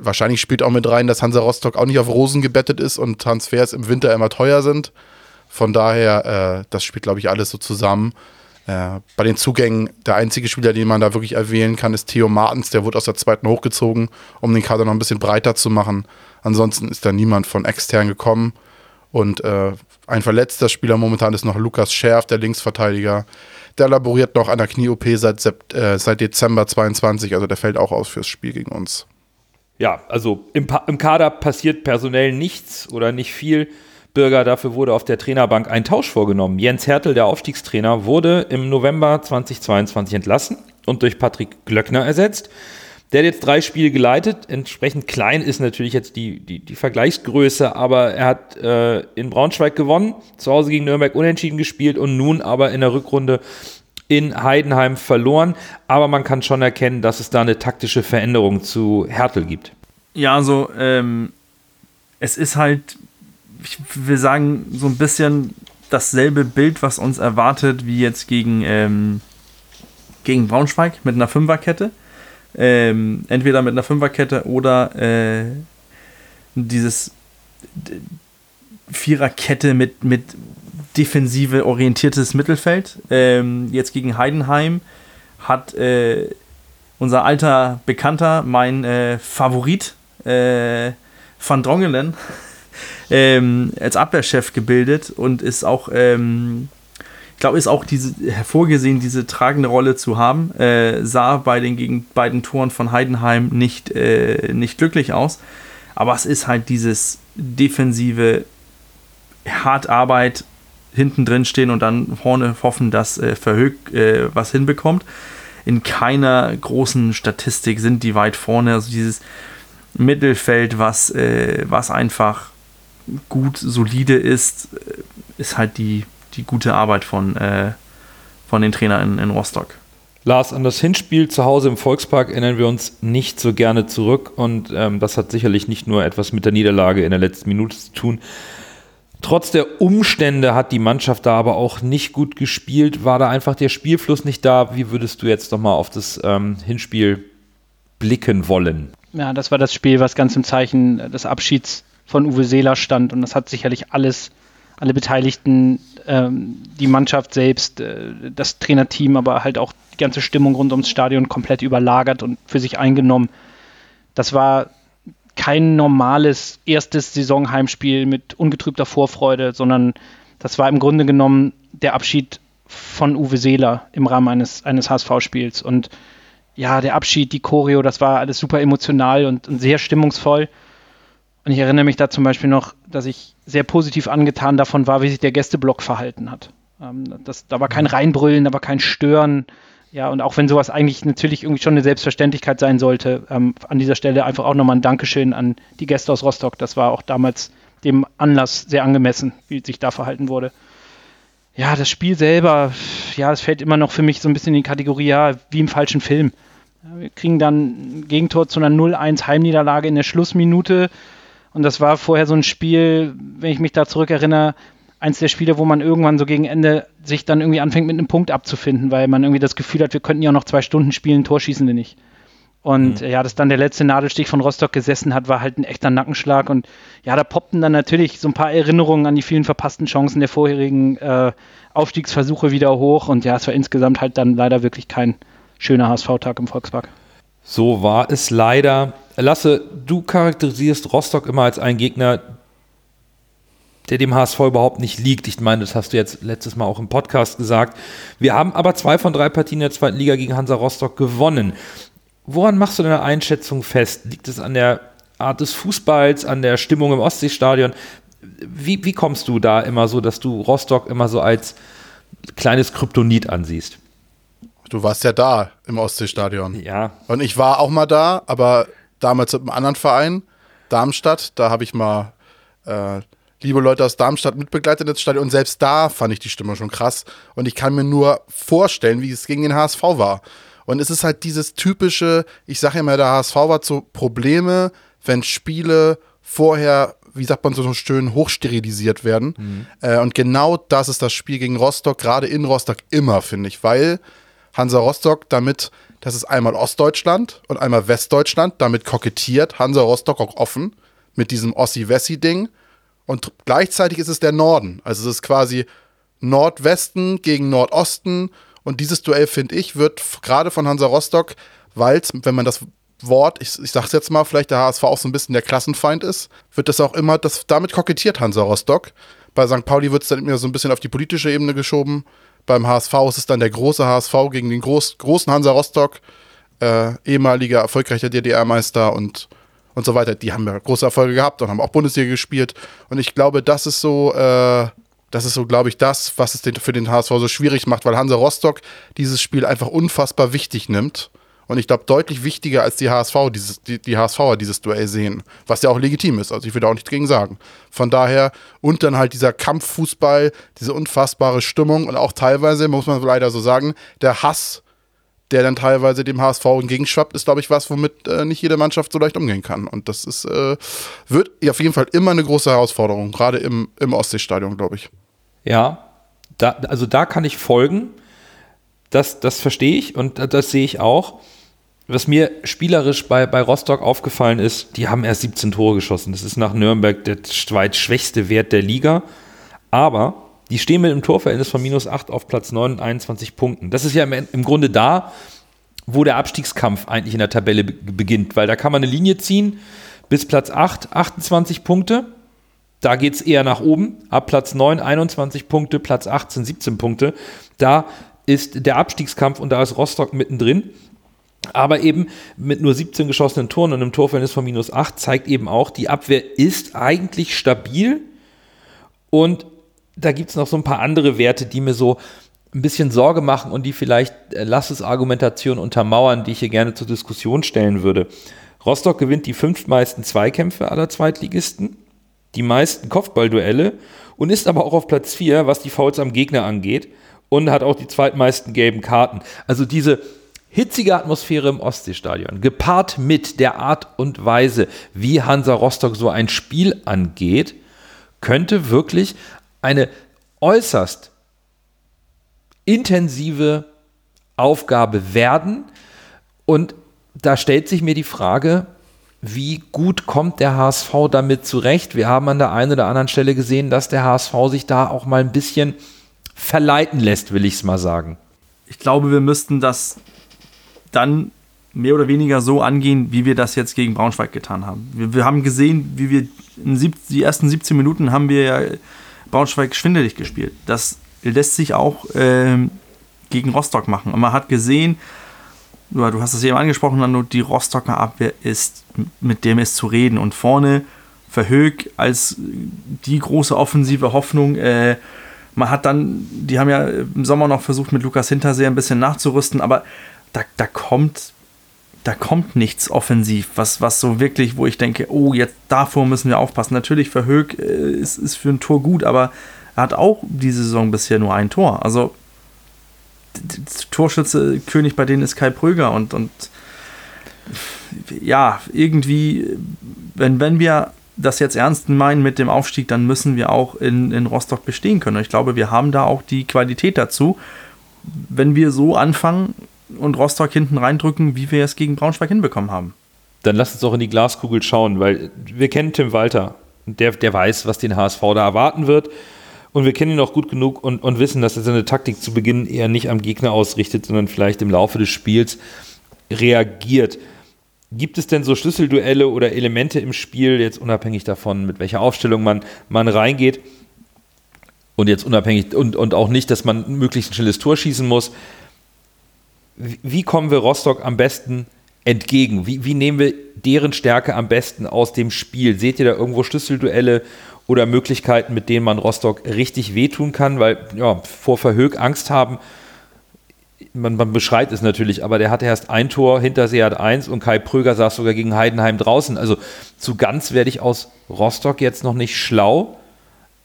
wahrscheinlich spielt auch mit rein, dass Hansa Rostock auch nicht auf Rosen gebettet ist und Transfers im Winter immer teuer sind. Von daher, äh, das spielt, glaube ich, alles so zusammen. Äh, bei den Zugängen, der einzige Spieler, den man da wirklich erwähnen kann, ist Theo Martens. Der wurde aus der zweiten hochgezogen, um den Kader noch ein bisschen breiter zu machen. Ansonsten ist da niemand von extern gekommen. Und äh, ein verletzter Spieler momentan ist noch Lukas Scherf, der Linksverteidiger. Der laboriert noch an der Knie-OP seit, äh, seit Dezember 22, also der fällt auch aus fürs Spiel gegen uns. Ja, also im, im Kader passiert personell nichts oder nicht viel. Bürger, dafür wurde auf der Trainerbank ein Tausch vorgenommen. Jens Hertel, der Aufstiegstrainer, wurde im November 2022 entlassen und durch Patrick Glöckner ersetzt. Der hat jetzt drei Spiele geleitet. Entsprechend klein ist natürlich jetzt die, die, die Vergleichsgröße, aber er hat äh, in Braunschweig gewonnen, zu Hause gegen Nürnberg unentschieden gespielt und nun aber in der Rückrunde in Heidenheim verloren. Aber man kann schon erkennen, dass es da eine taktische Veränderung zu Hertel gibt. Ja, also ähm, es ist halt, ich will sagen, so ein bisschen dasselbe Bild, was uns erwartet, wie jetzt gegen, ähm, gegen Braunschweig mit einer Fünferkette. Ähm, entweder mit einer Fünferkette oder äh, dieses Viererkette mit, mit defensive orientiertes Mittelfeld. Ähm, jetzt gegen Heidenheim hat äh, unser alter Bekannter, mein äh, Favorit, äh, Van Drongelen, ähm, als Abwehrchef gebildet und ist auch, ähm, glaube, ist auch diese, hervorgesehen, diese tragende Rolle zu haben. Äh, sah bei den gegen beiden Toren von Heidenheim nicht, äh, nicht glücklich aus. Aber es ist halt dieses defensive Hartarbeit hinten drin stehen und dann vorne hoffen, dass äh, Verhög äh, was hinbekommt. In keiner großen Statistik sind die weit vorne. Also dieses Mittelfeld, was, äh, was einfach gut, solide ist, äh, ist halt die, die gute Arbeit von, äh, von den Trainern in, in Rostock. Lars, an das Hinspiel zu Hause im Volkspark erinnern wir uns nicht so gerne zurück und ähm, das hat sicherlich nicht nur etwas mit der Niederlage in der letzten Minute zu tun. Trotz der Umstände hat die Mannschaft da aber auch nicht gut gespielt. War da einfach der Spielfluss nicht da? Wie würdest du jetzt nochmal auf das ähm, Hinspiel blicken wollen? Ja, das war das Spiel, was ganz im Zeichen des Abschieds von Uwe Seeler stand und das hat sicherlich alles, alle Beteiligten, ähm, die Mannschaft selbst, äh, das Trainerteam, aber halt auch die ganze Stimmung rund ums Stadion komplett überlagert und für sich eingenommen. Das war kein normales erstes Saisonheimspiel mit ungetrübter Vorfreude, sondern das war im Grunde genommen der Abschied von Uwe Seeler im Rahmen eines, eines HSV-Spiels. Und ja, der Abschied, die Choreo, das war alles super emotional und, und sehr stimmungsvoll. Und ich erinnere mich da zum Beispiel noch, dass ich sehr positiv angetan davon war, wie sich der Gästeblock verhalten hat. Ähm, das, da war kein mhm. Reinbrüllen, da war kein Stören. Ja, und auch wenn sowas eigentlich natürlich irgendwie schon eine Selbstverständlichkeit sein sollte, ähm, an dieser Stelle einfach auch nochmal ein Dankeschön an die Gäste aus Rostock. Das war auch damals dem Anlass sehr angemessen, wie sich da verhalten wurde. Ja, das Spiel selber, ja, das fällt immer noch für mich so ein bisschen in die Kategorie, ja, wie im falschen Film. Wir kriegen dann ein Gegentor zu einer 0-1 Heimniederlage in der Schlussminute. Und das war vorher so ein Spiel, wenn ich mich da zurückerinnere, eins der Spiele, wo man irgendwann so gegen Ende sich dann irgendwie anfängt mit einem Punkt abzufinden, weil man irgendwie das Gefühl hat, wir könnten ja noch zwei Stunden spielen, Tor schießen wir nicht. Und mhm. ja, dass dann der letzte Nadelstich von Rostock gesessen hat, war halt ein echter Nackenschlag. Und ja, da poppten dann natürlich so ein paar Erinnerungen an die vielen verpassten Chancen der vorherigen äh, Aufstiegsversuche wieder hoch. Und ja, es war insgesamt halt dann leider wirklich kein schöner HSV-Tag im Volkspark. So war es leider. Lasse, du charakterisierst Rostock immer als einen Gegner, der dem HSV überhaupt nicht liegt. Ich meine, das hast du jetzt letztes Mal auch im Podcast gesagt. Wir haben aber zwei von drei Partien der zweiten Liga gegen Hansa Rostock gewonnen. Woran machst du deine Einschätzung fest? Liegt es an der Art des Fußballs, an der Stimmung im Ostseestadion? Wie, wie kommst du da immer so, dass du Rostock immer so als kleines Kryptonit ansiehst? Du warst ja da im Ostseestadion. Ja. Und ich war auch mal da, aber damals mit einem anderen Verein, Darmstadt. Da habe ich mal äh, liebe Leute aus Darmstadt mitbegleitet ins Stadion und selbst da fand ich die Stimme schon krass und ich kann mir nur vorstellen, wie es gegen den HSV war. Und es ist halt dieses typische, ich sage immer, der HSV hat so Probleme, wenn Spiele vorher, wie sagt man so schön, hochsterilisiert werden. Mhm. Äh, und genau das ist das Spiel gegen Rostock, gerade in Rostock immer, finde ich, weil Hansa Rostock damit, das ist einmal Ostdeutschland und einmal Westdeutschland, damit kokettiert Hansa Rostock auch offen mit diesem Ossi-Wessi-Ding und gleichzeitig ist es der Norden. Also es ist quasi Nordwesten gegen Nordosten. Und dieses Duell, finde ich, wird gerade von Hansa Rostock, weil wenn man das Wort, ich, ich sag's jetzt mal, vielleicht der HSV auch so ein bisschen der Klassenfeind ist, wird das auch immer, das, damit kokettiert Hansa Rostock. Bei St. Pauli wird es dann immer so ein bisschen auf die politische Ebene geschoben. Beim HSV ist es dann der große HSV gegen den groß, großen Hansa Rostock, äh, ehemaliger erfolgreicher DDR-Meister und und so weiter. Die haben ja große Erfolge gehabt und haben auch Bundesliga gespielt. Und ich glaube, das ist so, äh, das ist so, glaube ich, das, was es für den HSV so schwierig macht, weil Hansa Rostock dieses Spiel einfach unfassbar wichtig nimmt. Und ich glaube, deutlich wichtiger als die HSV, dieses, die, die HSVer dieses Duell sehen, was ja auch legitim ist. Also ich will da auch nichts gegen sagen. Von daher, und dann halt dieser Kampffußball, diese unfassbare Stimmung und auch teilweise, muss man leider so sagen, der Hass der dann teilweise dem HSV entgegenschwappt, ist, glaube ich, was, womit äh, nicht jede Mannschaft so leicht umgehen kann. Und das ist, äh, wird auf jeden Fall immer eine große Herausforderung, gerade im, im Ostseestadion, glaube ich. Ja, da, also da kann ich folgen. Das, das verstehe ich und das, das sehe ich auch. Was mir spielerisch bei, bei Rostock aufgefallen ist, die haben erst 17 Tore geschossen. Das ist nach Nürnberg der zweitschwächste Wert der Liga. Aber die stehen mit einem Torverhältnis von minus 8 auf Platz 9 und 21 Punkten. Das ist ja im, im Grunde da, wo der Abstiegskampf eigentlich in der Tabelle beginnt, weil da kann man eine Linie ziehen bis Platz 8, 28 Punkte. Da geht es eher nach oben. Ab Platz 9, 21 Punkte, Platz 18, 17 Punkte. Da ist der Abstiegskampf und da ist Rostock mittendrin. Aber eben mit nur 17 geschossenen Toren und einem Torverhältnis von minus 8 zeigt eben auch, die Abwehr ist eigentlich stabil und da gibt es noch so ein paar andere Werte, die mir so ein bisschen Sorge machen und die vielleicht äh, Lasses Argumentation untermauern, die ich hier gerne zur Diskussion stellen würde. Rostock gewinnt die fünftmeisten Zweikämpfe aller Zweitligisten, die meisten Kopfballduelle und ist aber auch auf Platz 4, was die Fouls am Gegner angeht und hat auch die zweitmeisten gelben Karten. Also diese hitzige Atmosphäre im Ostseestadion, gepaart mit der Art und Weise, wie Hansa Rostock so ein Spiel angeht, könnte wirklich eine äußerst intensive Aufgabe werden. Und da stellt sich mir die Frage, wie gut kommt der HSV damit zurecht? Wir haben an der einen oder anderen Stelle gesehen, dass der HSV sich da auch mal ein bisschen verleiten lässt, will ich es mal sagen. Ich glaube, wir müssten das dann mehr oder weniger so angehen, wie wir das jetzt gegen Braunschweig getan haben. Wir, wir haben gesehen, wie wir die ersten 17 Minuten haben wir ja Braunschweig schwindelig gespielt. Das lässt sich auch ähm, gegen Rostock machen. Und man hat gesehen, du hast es eben angesprochen, Nando, die Rostocker Abwehr ist, mit dem ist zu reden. Und vorne Verhög als die große offensive Hoffnung. Äh, man hat dann, die haben ja im Sommer noch versucht, mit Lukas Hinterseher ein bisschen nachzurüsten, aber da, da kommt da kommt nichts offensiv, was, was so wirklich, wo ich denke, oh, jetzt davor müssen wir aufpassen. Natürlich, Verhög äh, ist, ist für ein Tor gut, aber er hat auch diese Saison bisher nur ein Tor. Also Torschütze König bei denen ist Kai Pröger und, und ja, irgendwie, wenn, wenn wir das jetzt ernst meinen mit dem Aufstieg, dann müssen wir auch in, in Rostock bestehen können. Und ich glaube, wir haben da auch die Qualität dazu. Wenn wir so anfangen und Rostock hinten reindrücken, wie wir es gegen Braunschweig hinbekommen haben. Dann lass uns auch in die Glaskugel schauen, weil wir kennen Tim Walter. Der, der weiß, was den HSV da erwarten wird. Und wir kennen ihn auch gut genug und, und wissen, dass er seine Taktik zu Beginn eher nicht am Gegner ausrichtet, sondern vielleicht im Laufe des Spiels reagiert. Gibt es denn so Schlüsselduelle oder Elemente im Spiel, jetzt unabhängig davon, mit welcher Aufstellung man, man reingeht? Und jetzt unabhängig und, und auch nicht, dass man möglichst ein schnelles Tor schießen muss. Wie, kommen wir Rostock am besten entgegen? Wie, wie nehmen wir deren Stärke am besten aus dem Spiel? Seht ihr da irgendwo Schlüsselduelle oder Möglichkeiten, mit denen man Rostock richtig wehtun kann? Weil ja, vor Verhög Angst haben, man, man, beschreibt es natürlich, aber der hatte erst ein Tor, Hintersee hat eins und Kai Pröger saß sogar gegen Heidenheim draußen. Also zu ganz werde ich aus Rostock jetzt noch nicht schlau,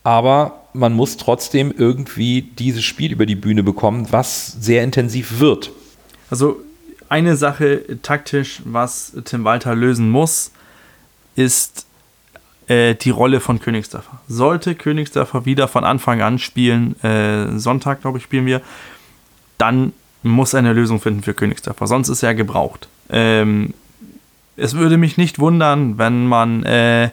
aber man muss trotzdem irgendwie dieses Spiel über die Bühne bekommen, was sehr intensiv wird. Also eine Sache taktisch, was Tim Walter lösen muss, ist äh, die Rolle von Königsdörfer. Sollte Königsdörfer wieder von Anfang an spielen, äh, Sonntag glaube ich spielen wir, dann muss eine Lösung finden für Königsdörfer, sonst ist er gebraucht. Ähm, es würde mich nicht wundern, wenn man, äh,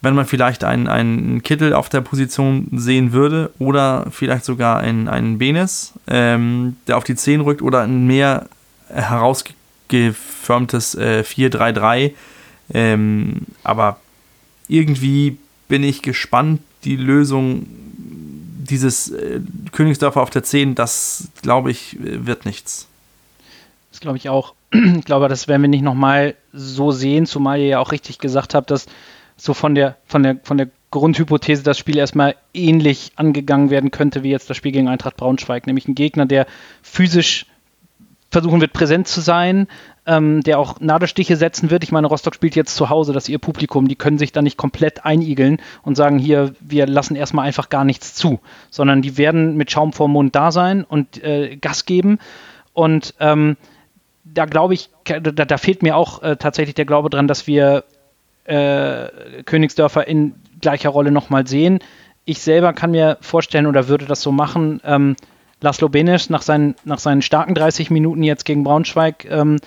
wenn man vielleicht einen, einen Kittel auf der Position sehen würde oder vielleicht sogar einen, einen Benes, ähm, der auf die 10 rückt oder ein mehr herausgeformtes äh, 4-3-3. Ähm, aber irgendwie bin ich gespannt, die Lösung dieses äh, Königsdörfer auf der 10, das glaube ich, wird nichts. Das glaube ich auch. Ich glaube, das werden wir nicht nochmal so sehen, zumal ihr ja auch richtig gesagt habt, dass so von der, von der, von der Grundhypothese das Spiel erstmal ähnlich angegangen werden könnte wie jetzt das Spiel gegen Eintracht Braunschweig, nämlich ein Gegner, der physisch versuchen wird, präsent zu sein, ähm, der auch Nadelstiche setzen wird. Ich meine, Rostock spielt jetzt zu Hause, das ist ihr Publikum, die können sich da nicht komplett einigeln und sagen, hier, wir lassen erstmal einfach gar nichts zu, sondern die werden mit Schaum vorm Mund da sein und äh, Gas geben. Und ähm, da glaube ich, da, da, fehlt mir auch äh, tatsächlich der Glaube dran, dass wir äh, Königsdörfer in gleicher Rolle nochmal sehen. Ich selber kann mir vorstellen oder würde das so machen, ähm, Laszlo Benes nach seinen, nach seinen starken 30 Minuten jetzt gegen Braunschweig ähm,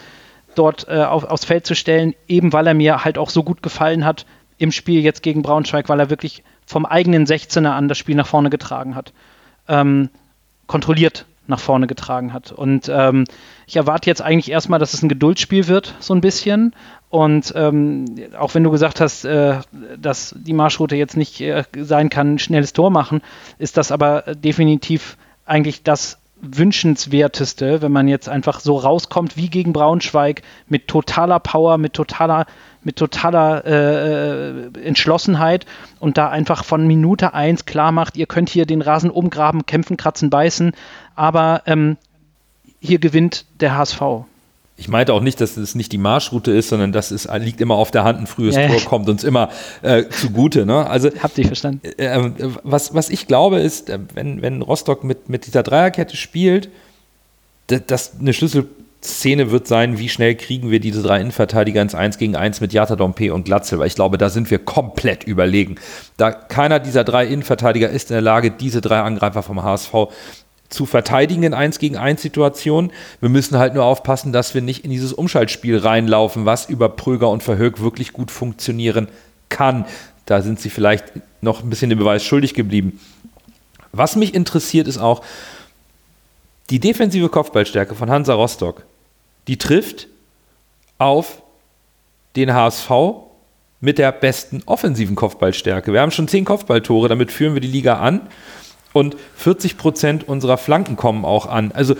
dort äh, auf, aufs Feld zu stellen, eben weil er mir halt auch so gut gefallen hat im Spiel jetzt gegen Braunschweig, weil er wirklich vom eigenen 16er an das Spiel nach vorne getragen hat. Ähm, kontrolliert nach vorne getragen hat. Und ähm, ich erwarte jetzt eigentlich erstmal, dass es ein Geduldsspiel wird, so ein bisschen. Und ähm, auch wenn du gesagt hast, äh, dass die Marschroute jetzt nicht äh, sein kann, schnelles Tor machen, ist das aber definitiv eigentlich das wünschenswerteste, wenn man jetzt einfach so rauskommt wie gegen Braunschweig mit totaler Power, mit totaler, mit totaler äh, äh Entschlossenheit und da einfach von Minute 1 klar macht, ihr könnt hier den Rasen umgraben, kämpfen, kratzen, beißen, aber ähm, hier gewinnt der HSV. Ich meinte auch nicht, dass es nicht die Marschroute ist, sondern das ist, liegt immer auf der Hand. Ein frühes ja, Tor kommt uns immer äh, zugute. Ne? Also, Habt ihr verstanden? Äh, äh, was, was ich glaube ist, äh, wenn, wenn Rostock mit, mit dieser Dreierkette spielt, dass eine Schlüsselszene wird sein, wie schnell kriegen wir diese drei Innenverteidiger ins 1 gegen 1 mit Jata Dompe und Glatzel, weil ich glaube, da sind wir komplett überlegen. Da keiner dieser drei Innenverteidiger ist in der Lage, diese drei Angreifer vom HSV zu verteidigen in 1 gegen 1 Situationen. Wir müssen halt nur aufpassen, dass wir nicht in dieses Umschaltspiel reinlaufen, was über Pröger und Verhög wirklich gut funktionieren kann. Da sind sie vielleicht noch ein bisschen den Beweis schuldig geblieben. Was mich interessiert ist auch die defensive Kopfballstärke von Hansa Rostock. Die trifft auf den HSV mit der besten offensiven Kopfballstärke. Wir haben schon zehn Kopfballtore, damit führen wir die Liga an. Und 40 Prozent unserer Flanken kommen auch an. Also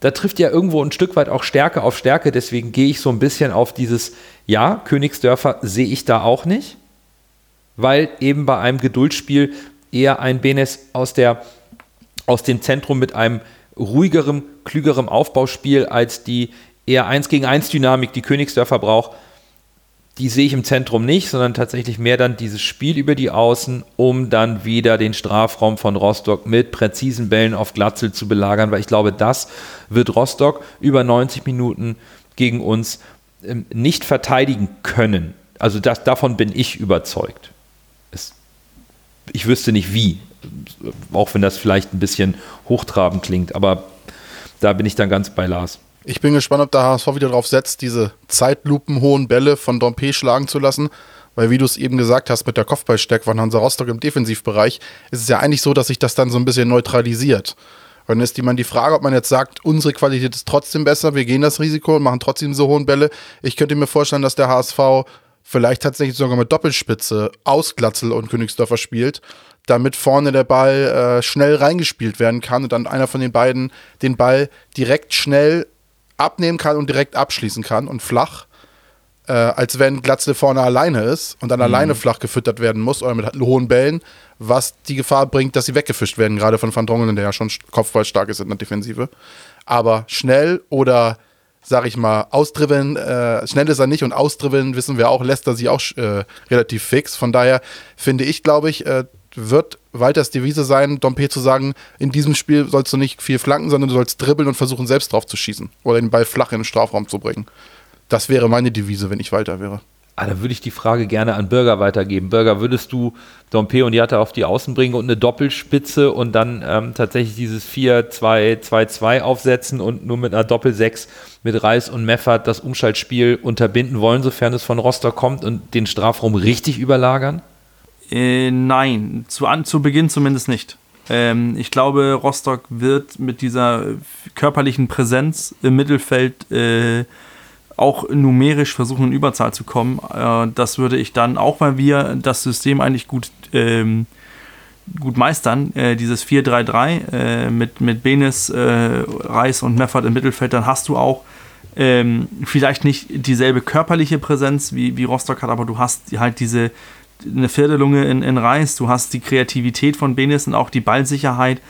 da trifft ja irgendwo ein Stück weit auch Stärke auf Stärke. Deswegen gehe ich so ein bisschen auf dieses, ja, Königsdörfer sehe ich da auch nicht, weil eben bei einem Geduldsspiel eher ein Benes aus, der, aus dem Zentrum mit einem ruhigerem, klügerem Aufbauspiel als die eher 1 gegen 1 Dynamik, die Königsdörfer braucht, die sehe ich im Zentrum nicht, sondern tatsächlich mehr dann dieses Spiel über die Außen, um dann wieder den Strafraum von Rostock mit präzisen Bällen auf Glatzel zu belagern, weil ich glaube, das wird Rostock über 90 Minuten gegen uns ähm, nicht verteidigen können. Also das, davon bin ich überzeugt. Es, ich wüsste nicht wie, auch wenn das vielleicht ein bisschen hochtrabend klingt, aber da bin ich dann ganz bei Lars. Ich bin gespannt, ob der HSV wieder darauf setzt, diese zeitlupenhohen Bälle von Dompe schlagen zu lassen. Weil, wie du es eben gesagt hast, mit der Kopfballstärke von Hansa Rostock im Defensivbereich, ist es ja eigentlich so, dass sich das dann so ein bisschen neutralisiert. Und dann ist die, man die Frage, ob man jetzt sagt, unsere Qualität ist trotzdem besser, wir gehen das Risiko und machen trotzdem so hohen Bälle. Ich könnte mir vorstellen, dass der HSV vielleicht tatsächlich sogar mit Doppelspitze aus Glatzel und Königsdörfer spielt, damit vorne der Ball äh, schnell reingespielt werden kann und dann einer von den beiden den Ball direkt schnell abnehmen kann und direkt abschließen kann und flach, äh, als wenn Glatzel vorne alleine ist und dann mhm. alleine flach gefüttert werden muss oder mit hohen Bällen, was die Gefahr bringt, dass sie weggefischt werden, gerade von Van Drongelen, der ja schon kopfballstark ist in der Defensive. Aber schnell oder sag ich mal, austribbeln, äh, schnell ist er nicht und austribbeln, wissen wir auch, lässt er sich auch äh, relativ fix. Von daher finde ich, glaube ich, äh, wird Walters Devise sein, Dompe zu sagen, in diesem Spiel sollst du nicht viel flanken, sondern du sollst dribbeln und versuchen, selbst drauf zu schießen oder den Ball flach in den Strafraum zu bringen. Das wäre meine Devise, wenn ich Walter wäre. Ah, da würde ich die Frage gerne an Bürger weitergeben. Bürger, würdest du Dompe und Jatta auf die Außen bringen und eine Doppelspitze und dann ähm, tatsächlich dieses 4-2-2-2 aufsetzen und nur mit einer Doppel-6 mit Reis und Meffert das Umschaltspiel unterbinden wollen, sofern es von Rostock kommt und den Strafraum richtig überlagern? Äh, nein, zu, an, zu Beginn zumindest nicht. Ähm, ich glaube, Rostock wird mit dieser körperlichen Präsenz im Mittelfeld äh, auch numerisch versuchen, in Überzahl zu kommen. Äh, das würde ich dann, auch weil wir das System eigentlich gut, ähm, gut meistern, äh, dieses 4-3-3 äh, mit, mit Benes, äh, Reis und Meffert im Mittelfeld, dann hast du auch ähm, vielleicht nicht dieselbe körperliche Präsenz wie, wie Rostock hat, aber du hast halt diese eine Viertelunge in, in Reis, du hast die Kreativität von Benes und auch die Ballsicherheit,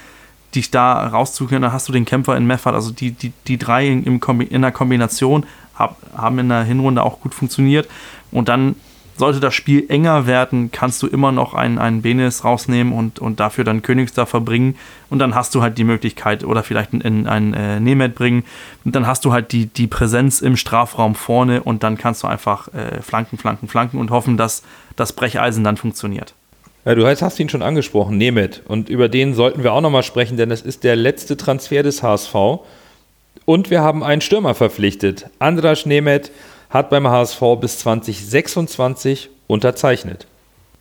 dich da rauszukehren, dann hast du den Kämpfer in Meffert. Also die, die, die drei in, in der Kombination hab, haben in der Hinrunde auch gut funktioniert. Und dann sollte das Spiel enger werden, kannst du immer noch einen, einen Benes rausnehmen und, und dafür dann Königsdorf verbringen. Und dann hast du halt die Möglichkeit, oder vielleicht einen, einen äh, Nemeth bringen. Und dann hast du halt die, die Präsenz im Strafraum vorne und dann kannst du einfach äh, flanken, flanken, flanken und hoffen, dass das Brecheisen dann funktioniert. Ja, du hast ihn schon angesprochen, Nemeth. Und über den sollten wir auch nochmal sprechen, denn das ist der letzte Transfer des HSV. Und wir haben einen Stürmer verpflichtet. Andras Nemeth hat beim HSV bis 2026 unterzeichnet.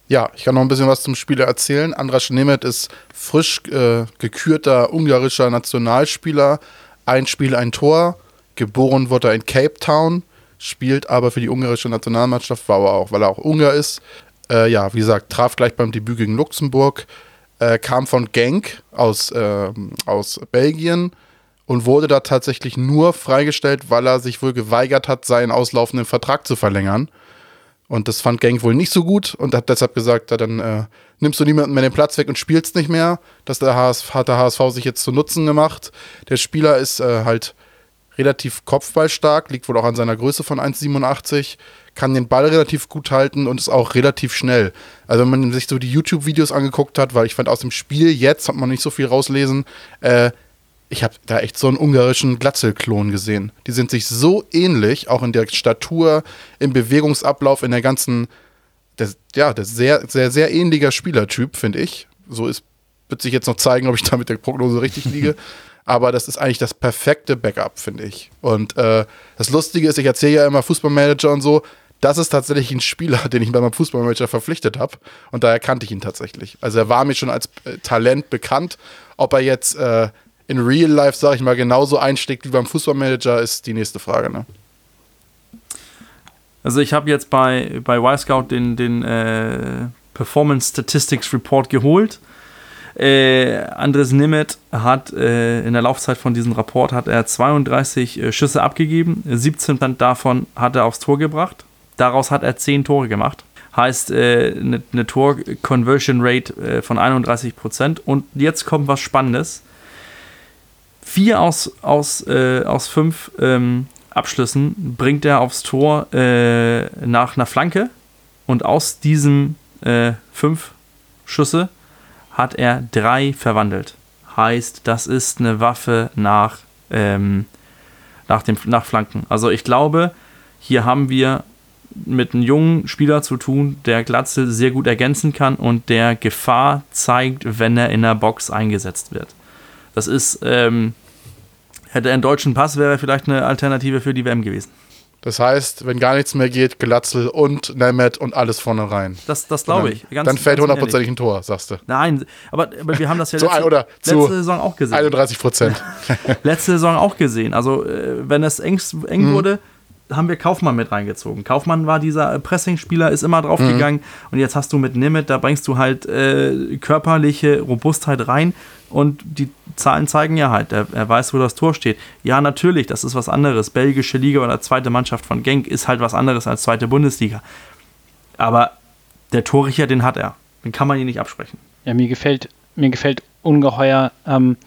Ja, ich kann noch ein bisschen was zum Spieler erzählen. Andras Nemeth ist frisch äh, gekürter ungarischer Nationalspieler. Ein Spiel, ein Tor. Geboren wurde er in Cape Town, spielt aber für die ungarische Nationalmannschaft, war aber auch, weil er auch Ungar ist. Äh, ja, wie gesagt, traf gleich beim Debüt gegen Luxemburg, äh, kam von Genk aus, ähm, aus Belgien und wurde da tatsächlich nur freigestellt, weil er sich wohl geweigert hat, seinen auslaufenden Vertrag zu verlängern. Und das fand Gang wohl nicht so gut und hat deshalb gesagt, ja, dann äh, nimmst du niemanden mehr den Platz weg und spielst nicht mehr. Das der HSV, hat der HSV sich jetzt zu Nutzen gemacht. Der Spieler ist äh, halt relativ kopfballstark, liegt wohl auch an seiner Größe von 1,87, kann den Ball relativ gut halten und ist auch relativ schnell. Also wenn man sich so die YouTube-Videos angeguckt hat, weil ich fand aus dem Spiel jetzt, hat man nicht so viel rauslesen, äh, ich habe da echt so einen ungarischen Glatzelklon gesehen. Die sind sich so ähnlich, auch in der Statur, im Bewegungsablauf, in der ganzen, der, ja, der sehr, sehr, sehr ähnlicher Spielertyp, finde ich. So ist, wird sich jetzt noch zeigen, ob ich da mit der Prognose richtig liege. Aber das ist eigentlich das perfekte Backup, finde ich. Und äh, das Lustige ist, ich erzähle ja immer Fußballmanager und so, das ist tatsächlich ein Spieler, den ich bei meinem Fußballmanager verpflichtet habe. Und daher kannte ich ihn tatsächlich. Also er war mir schon als äh, Talent bekannt. Ob er jetzt äh, in Real Life, sag ich mal, genauso einsteckt wie beim Fußballmanager, ist die nächste Frage. Ne? Also ich habe jetzt bei, bei Y-Scout den, den äh, Performance Statistics Report geholt. Äh, Andres Nimmet hat äh, in der Laufzeit von diesem Rapport hat er 32 äh, Schüsse abgegeben, 17 davon hat er aufs Tor gebracht. Daraus hat er 10 Tore gemacht. Heißt äh, eine ne Tor-Conversion-Rate äh, von 31%. Und jetzt kommt was Spannendes. Vier aus, aus, äh, aus fünf ähm, Abschlüssen bringt er aufs Tor nach einer Flanke. Und aus diesen fünf Schüsse hat er drei verwandelt. Heißt, das ist eine Waffe nach, ähm, nach, dem, nach Flanken. Also ich glaube, hier haben wir mit einem jungen Spieler zu tun, der Glatzel sehr gut ergänzen kann und der Gefahr zeigt, wenn er in der Box eingesetzt wird. Das ist, ähm, hätte er einen deutschen Pass, wäre er vielleicht eine Alternative für die WM gewesen. Das heißt, wenn gar nichts mehr geht, Glatzel und Nemeth und alles vorne rein. Das, das glaube ich. Ganz, dann fällt hundertprozentig ein Tor, sagst du. Nein, aber, aber wir haben das ja letzte, oder letzte Saison auch gesehen. 31 Prozent. letzte Saison auch gesehen. Also, äh, wenn es eng, eng mhm. wurde, haben wir Kaufmann mit reingezogen. Kaufmann war dieser Pressing-Spieler, ist immer draufgegangen. Mhm. Und jetzt hast du mit Nimmet, da bringst du halt äh, körperliche Robustheit rein. Und die Zahlen zeigen ja halt, er, er, weiß, wo das Tor steht. Ja, natürlich, das ist was anderes. Belgische Liga oder zweite Mannschaft von Genk ist halt was anderes als zweite Bundesliga. Aber der Torrichter, den hat er. Den kann man ihn nicht absprechen. Ja, mir gefällt, mir gefällt ungeheuer, ähm,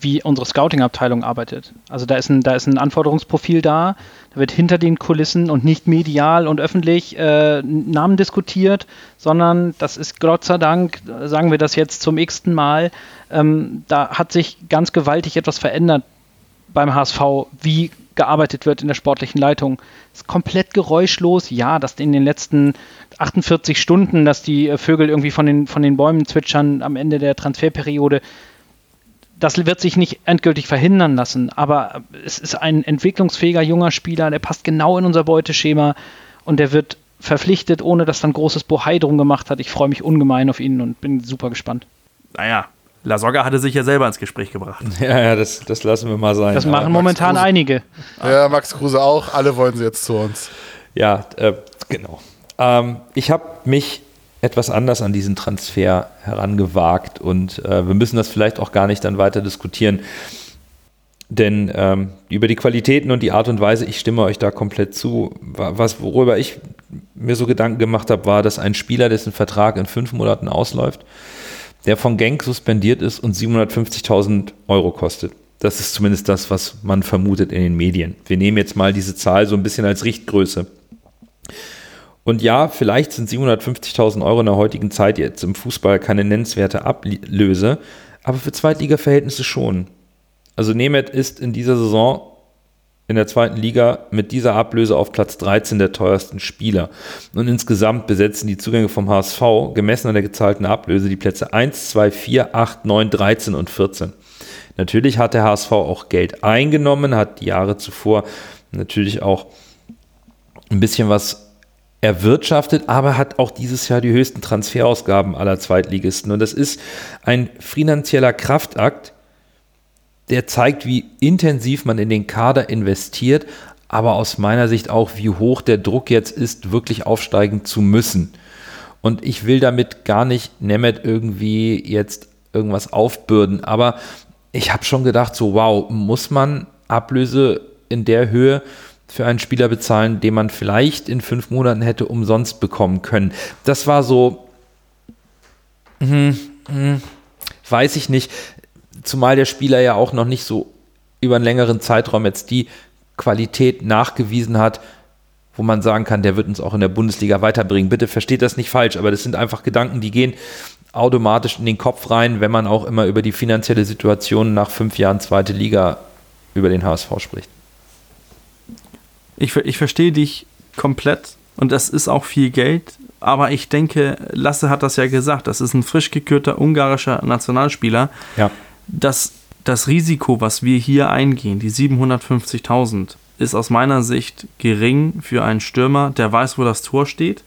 wie unsere Scouting-Abteilung arbeitet. Also da ist, ein, da ist ein Anforderungsprofil da, da wird hinter den Kulissen und nicht medial und öffentlich äh, Namen diskutiert, sondern das ist Gott sei Dank, sagen wir das jetzt zum x-ten Mal, ähm, da hat sich ganz gewaltig etwas verändert beim HSV, wie gearbeitet wird in der sportlichen Leitung. Ist komplett geräuschlos. Ja, dass in den letzten 48 Stunden, dass die äh, Vögel irgendwie von den, von den Bäumen zwitschern am Ende der Transferperiode, das wird sich nicht endgültig verhindern lassen, aber es ist ein entwicklungsfähiger junger Spieler, der passt genau in unser Beuteschema und der wird verpflichtet, ohne dass dann großes Bohai drum gemacht hat. Ich freue mich ungemein auf ihn und bin super gespannt. Naja, Lasogga hatte sich ja selber ins Gespräch gebracht. Ja, ja, das, das lassen wir mal sein. Das machen momentan Kruse, einige. Ja, Max Kruse auch. Alle wollen sie jetzt zu uns. Ja, äh, genau. Ähm, ich habe mich etwas anders an diesen Transfer herangewagt und äh, wir müssen das vielleicht auch gar nicht dann weiter diskutieren. Denn ähm, über die Qualitäten und die Art und Weise, ich stimme euch da komplett zu. Was, worüber ich mir so Gedanken gemacht habe, war, dass ein Spieler, dessen Vertrag in fünf Monaten ausläuft, der von Genk suspendiert ist und 750.000 Euro kostet. Das ist zumindest das, was man vermutet in den Medien. Wir nehmen jetzt mal diese Zahl so ein bisschen als Richtgröße. Und ja, vielleicht sind 750.000 Euro in der heutigen Zeit jetzt im Fußball keine nennenswerte Ablöse, aber für Zweitliga-Verhältnisse schon. Also Nemeth ist in dieser Saison in der zweiten Liga mit dieser Ablöse auf Platz 13 der teuersten Spieler. Und insgesamt besetzen die Zugänge vom HSV, gemessen an der gezahlten Ablöse, die Plätze 1, 2, 4, 8, 9, 13 und 14. Natürlich hat der HSV auch Geld eingenommen, hat die Jahre zuvor natürlich auch ein bisschen was erwirtschaftet, aber hat auch dieses Jahr die höchsten Transferausgaben aller Zweitligisten. Und das ist ein finanzieller Kraftakt, der zeigt, wie intensiv man in den Kader investiert, aber aus meiner Sicht auch, wie hoch der Druck jetzt ist, wirklich aufsteigen zu müssen. Und ich will damit gar nicht Nemeth irgendwie jetzt irgendwas aufbürden, aber ich habe schon gedacht, so wow, muss man Ablöse in der Höhe für einen Spieler bezahlen, den man vielleicht in fünf Monaten hätte umsonst bekommen können. Das war so, hm, hm, weiß ich nicht, zumal der Spieler ja auch noch nicht so über einen längeren Zeitraum jetzt die Qualität nachgewiesen hat, wo man sagen kann, der wird uns auch in der Bundesliga weiterbringen. Bitte versteht das nicht falsch, aber das sind einfach Gedanken, die gehen automatisch in den Kopf rein, wenn man auch immer über die finanzielle Situation nach fünf Jahren zweite Liga über den HSV spricht. Ich, ich verstehe dich komplett und das ist auch viel Geld. Aber ich denke, Lasse hat das ja gesagt, das ist ein frisch gekürter ungarischer Nationalspieler. Ja. Das, das Risiko, was wir hier eingehen, die 750.000, ist aus meiner Sicht gering für einen Stürmer, der weiß, wo das Tor steht.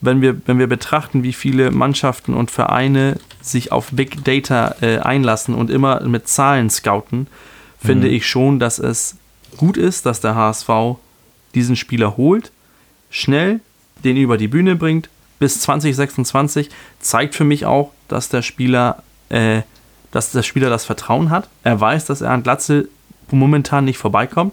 Wenn wir, wenn wir betrachten, wie viele Mannschaften und Vereine sich auf Big Data äh, einlassen und immer mit Zahlen scouten, finde mhm. ich schon, dass es gut ist, dass der HSV diesen Spieler holt, schnell den über die Bühne bringt bis 2026, zeigt für mich auch, dass der Spieler äh, dass der Spieler das Vertrauen hat. Er weiß, dass er an Glatze momentan nicht vorbeikommt.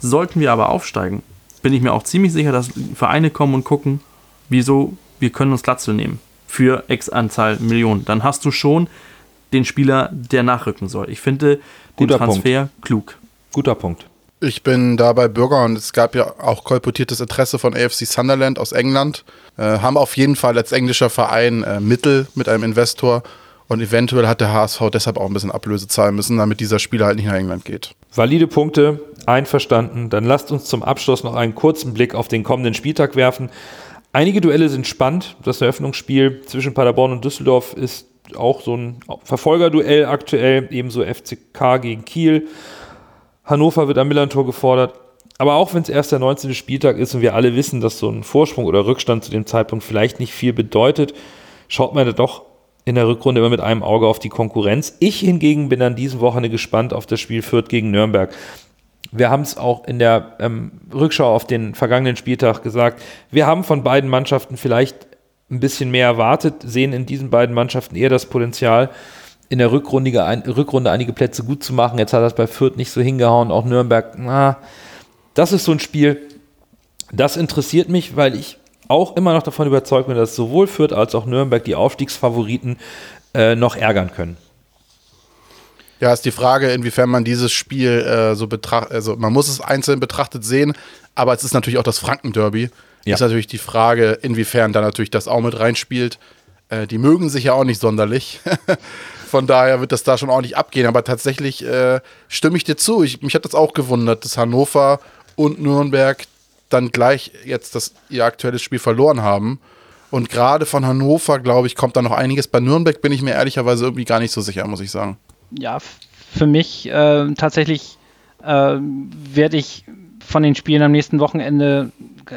Sollten wir aber aufsteigen, bin ich mir auch ziemlich sicher, dass Vereine kommen und gucken, wieso wir können uns Glatze nehmen für X Anzahl Millionen. Dann hast du schon den Spieler, der nachrücken soll. Ich finde den Guter Transfer klug. Guter Punkt. Ich bin da bei Bürger und es gab ja auch kolportiertes Interesse von AFC Sunderland aus England. Äh, haben auf jeden Fall als englischer Verein äh, Mittel mit einem Investor und eventuell hat der HSV deshalb auch ein bisschen Ablöse zahlen müssen, damit dieser Spieler halt nicht nach England geht. Valide Punkte, einverstanden. Dann lasst uns zum Abschluss noch einen kurzen Blick auf den kommenden Spieltag werfen. Einige Duelle sind spannend. Das Eröffnungsspiel zwischen Paderborn und Düsseldorf ist auch so ein Verfolgerduell aktuell, ebenso FCK gegen Kiel. Hannover wird am Millantor gefordert. Aber auch wenn es erst der 19. Spieltag ist und wir alle wissen, dass so ein Vorsprung oder Rückstand zu dem Zeitpunkt vielleicht nicht viel bedeutet, schaut man da doch in der Rückrunde immer mit einem Auge auf die Konkurrenz. Ich hingegen bin an diesem Wochenende gespannt auf das Spiel Fürth gegen Nürnberg. Wir haben es auch in der ähm, Rückschau auf den vergangenen Spieltag gesagt. Wir haben von beiden Mannschaften vielleicht ein bisschen mehr erwartet, sehen in diesen beiden Mannschaften eher das Potenzial, in der Rückrunde, Rückrunde einige Plätze gut zu machen. Jetzt hat das bei Fürth nicht so hingehauen, auch Nürnberg. Na, das ist so ein Spiel, das interessiert mich, weil ich auch immer noch davon überzeugt bin, dass sowohl Fürth als auch Nürnberg die Aufstiegsfavoriten äh, noch ärgern können. Ja, ist die Frage, inwiefern man dieses Spiel äh, so betrachtet, also man muss es einzeln betrachtet sehen, aber es ist natürlich auch das Franken-Derby. Ja. Ist natürlich die Frage, inwiefern da natürlich das auch mit reinspielt. Äh, die mögen sich ja auch nicht sonderlich. Von daher wird das da schon ordentlich abgehen. Aber tatsächlich äh, stimme ich dir zu. Ich, mich hat das auch gewundert, dass Hannover und Nürnberg dann gleich jetzt das, ihr aktuelles Spiel verloren haben. Und gerade von Hannover, glaube ich, kommt da noch einiges. Bei Nürnberg bin ich mir ehrlicherweise irgendwie gar nicht so sicher, muss ich sagen. Ja, für mich äh, tatsächlich äh, werde ich von den Spielen am nächsten Wochenende,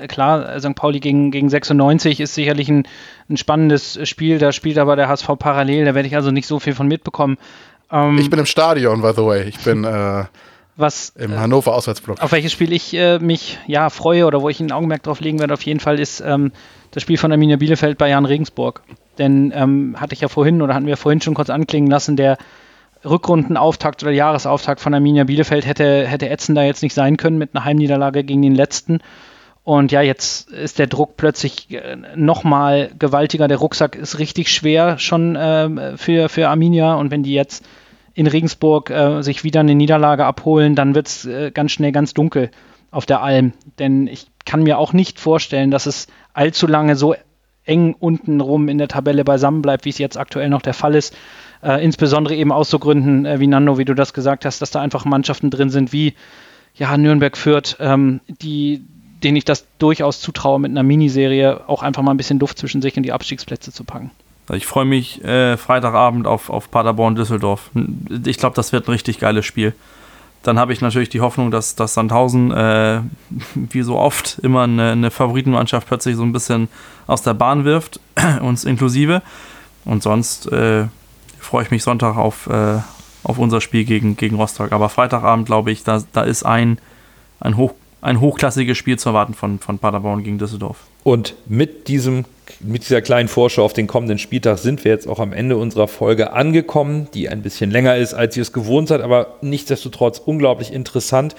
klar, St. Pauli gegen, gegen 96 ist sicherlich ein, ein spannendes Spiel, da spielt aber der HSV parallel, da werde ich also nicht so viel von mitbekommen. Ähm, ich bin im Stadion, by the way. Ich bin äh, was, im äh, Hannover Auswärtsblock. Auf welches Spiel ich äh, mich ja freue oder wo ich ein Augenmerk drauf legen werde, auf jeden Fall ist ähm, das Spiel von Arminia Bielefeld bei Jan Regensburg. Denn ähm, hatte ich ja vorhin oder hatten wir vorhin schon kurz anklingen lassen, der Rückrundenauftakt oder Jahresauftakt von Arminia Bielefeld hätte, hätte ätzender jetzt nicht sein können mit einer Heimniederlage gegen den letzten. Und ja, jetzt ist der Druck plötzlich äh, nochmal gewaltiger. Der Rucksack ist richtig schwer schon äh, für, für Arminia. Und wenn die jetzt in Regensburg äh, sich wieder eine Niederlage abholen, dann wird es äh, ganz schnell ganz dunkel auf der Alm. Denn ich kann mir auch nicht vorstellen, dass es allzu lange so eng unten rum in der Tabelle beisammen bleibt, wie es jetzt aktuell noch der Fall ist. Äh, insbesondere eben aus so Gründen äh, wie Nando, wie du das gesagt hast, dass da einfach Mannschaften drin sind wie ja, Nürnberg führt, ähm, die, denen ich das durchaus zutraue, mit einer Miniserie auch einfach mal ein bisschen Luft zwischen sich und die Abstiegsplätze zu packen. Ich freue mich äh, Freitagabend auf, auf Paderborn-Düsseldorf. Ich glaube, das wird ein richtig geiles Spiel. Dann habe ich natürlich die Hoffnung, dass, dass Sandhausen, äh, wie so oft, immer eine, eine, Favoritenmannschaft plötzlich so ein bisschen aus der Bahn wirft, uns inklusive. Und sonst äh, freue ich mich Sonntag auf, äh, auf unser Spiel gegen, gegen Rostock. Aber Freitagabend, glaube ich, da, da ist ein, ein, hoch, ein hochklassiges Spiel zu erwarten von, von Paderborn gegen Düsseldorf. Und mit, diesem, mit dieser kleinen Vorschau auf den kommenden Spieltag sind wir jetzt auch am Ende unserer Folge angekommen, die ein bisschen länger ist, als ihr es gewohnt seid, aber nichtsdestotrotz unglaublich interessant.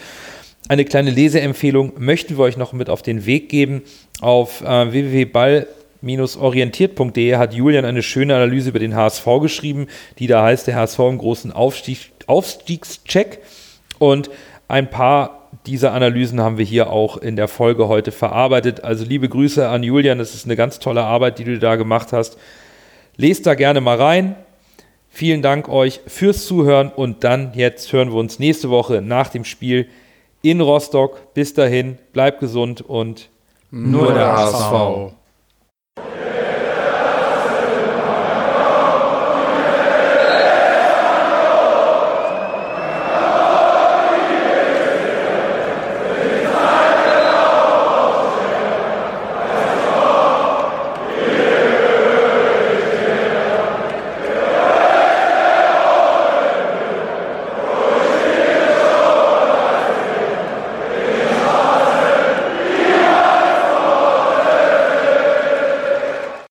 Eine kleine Leseempfehlung möchten wir euch noch mit auf den Weg geben. Auf äh, www.ball orientiert.de hat Julian eine schöne Analyse über den HSV geschrieben, die da heißt, der HSV im großen Aufstieg, Aufstiegscheck. Und ein paar dieser Analysen haben wir hier auch in der Folge heute verarbeitet. Also liebe Grüße an Julian, das ist eine ganz tolle Arbeit, die du da gemacht hast. Lest da gerne mal rein. Vielen Dank euch fürs Zuhören und dann jetzt hören wir uns nächste Woche nach dem Spiel in Rostock. Bis dahin, bleibt gesund und nur der HSV.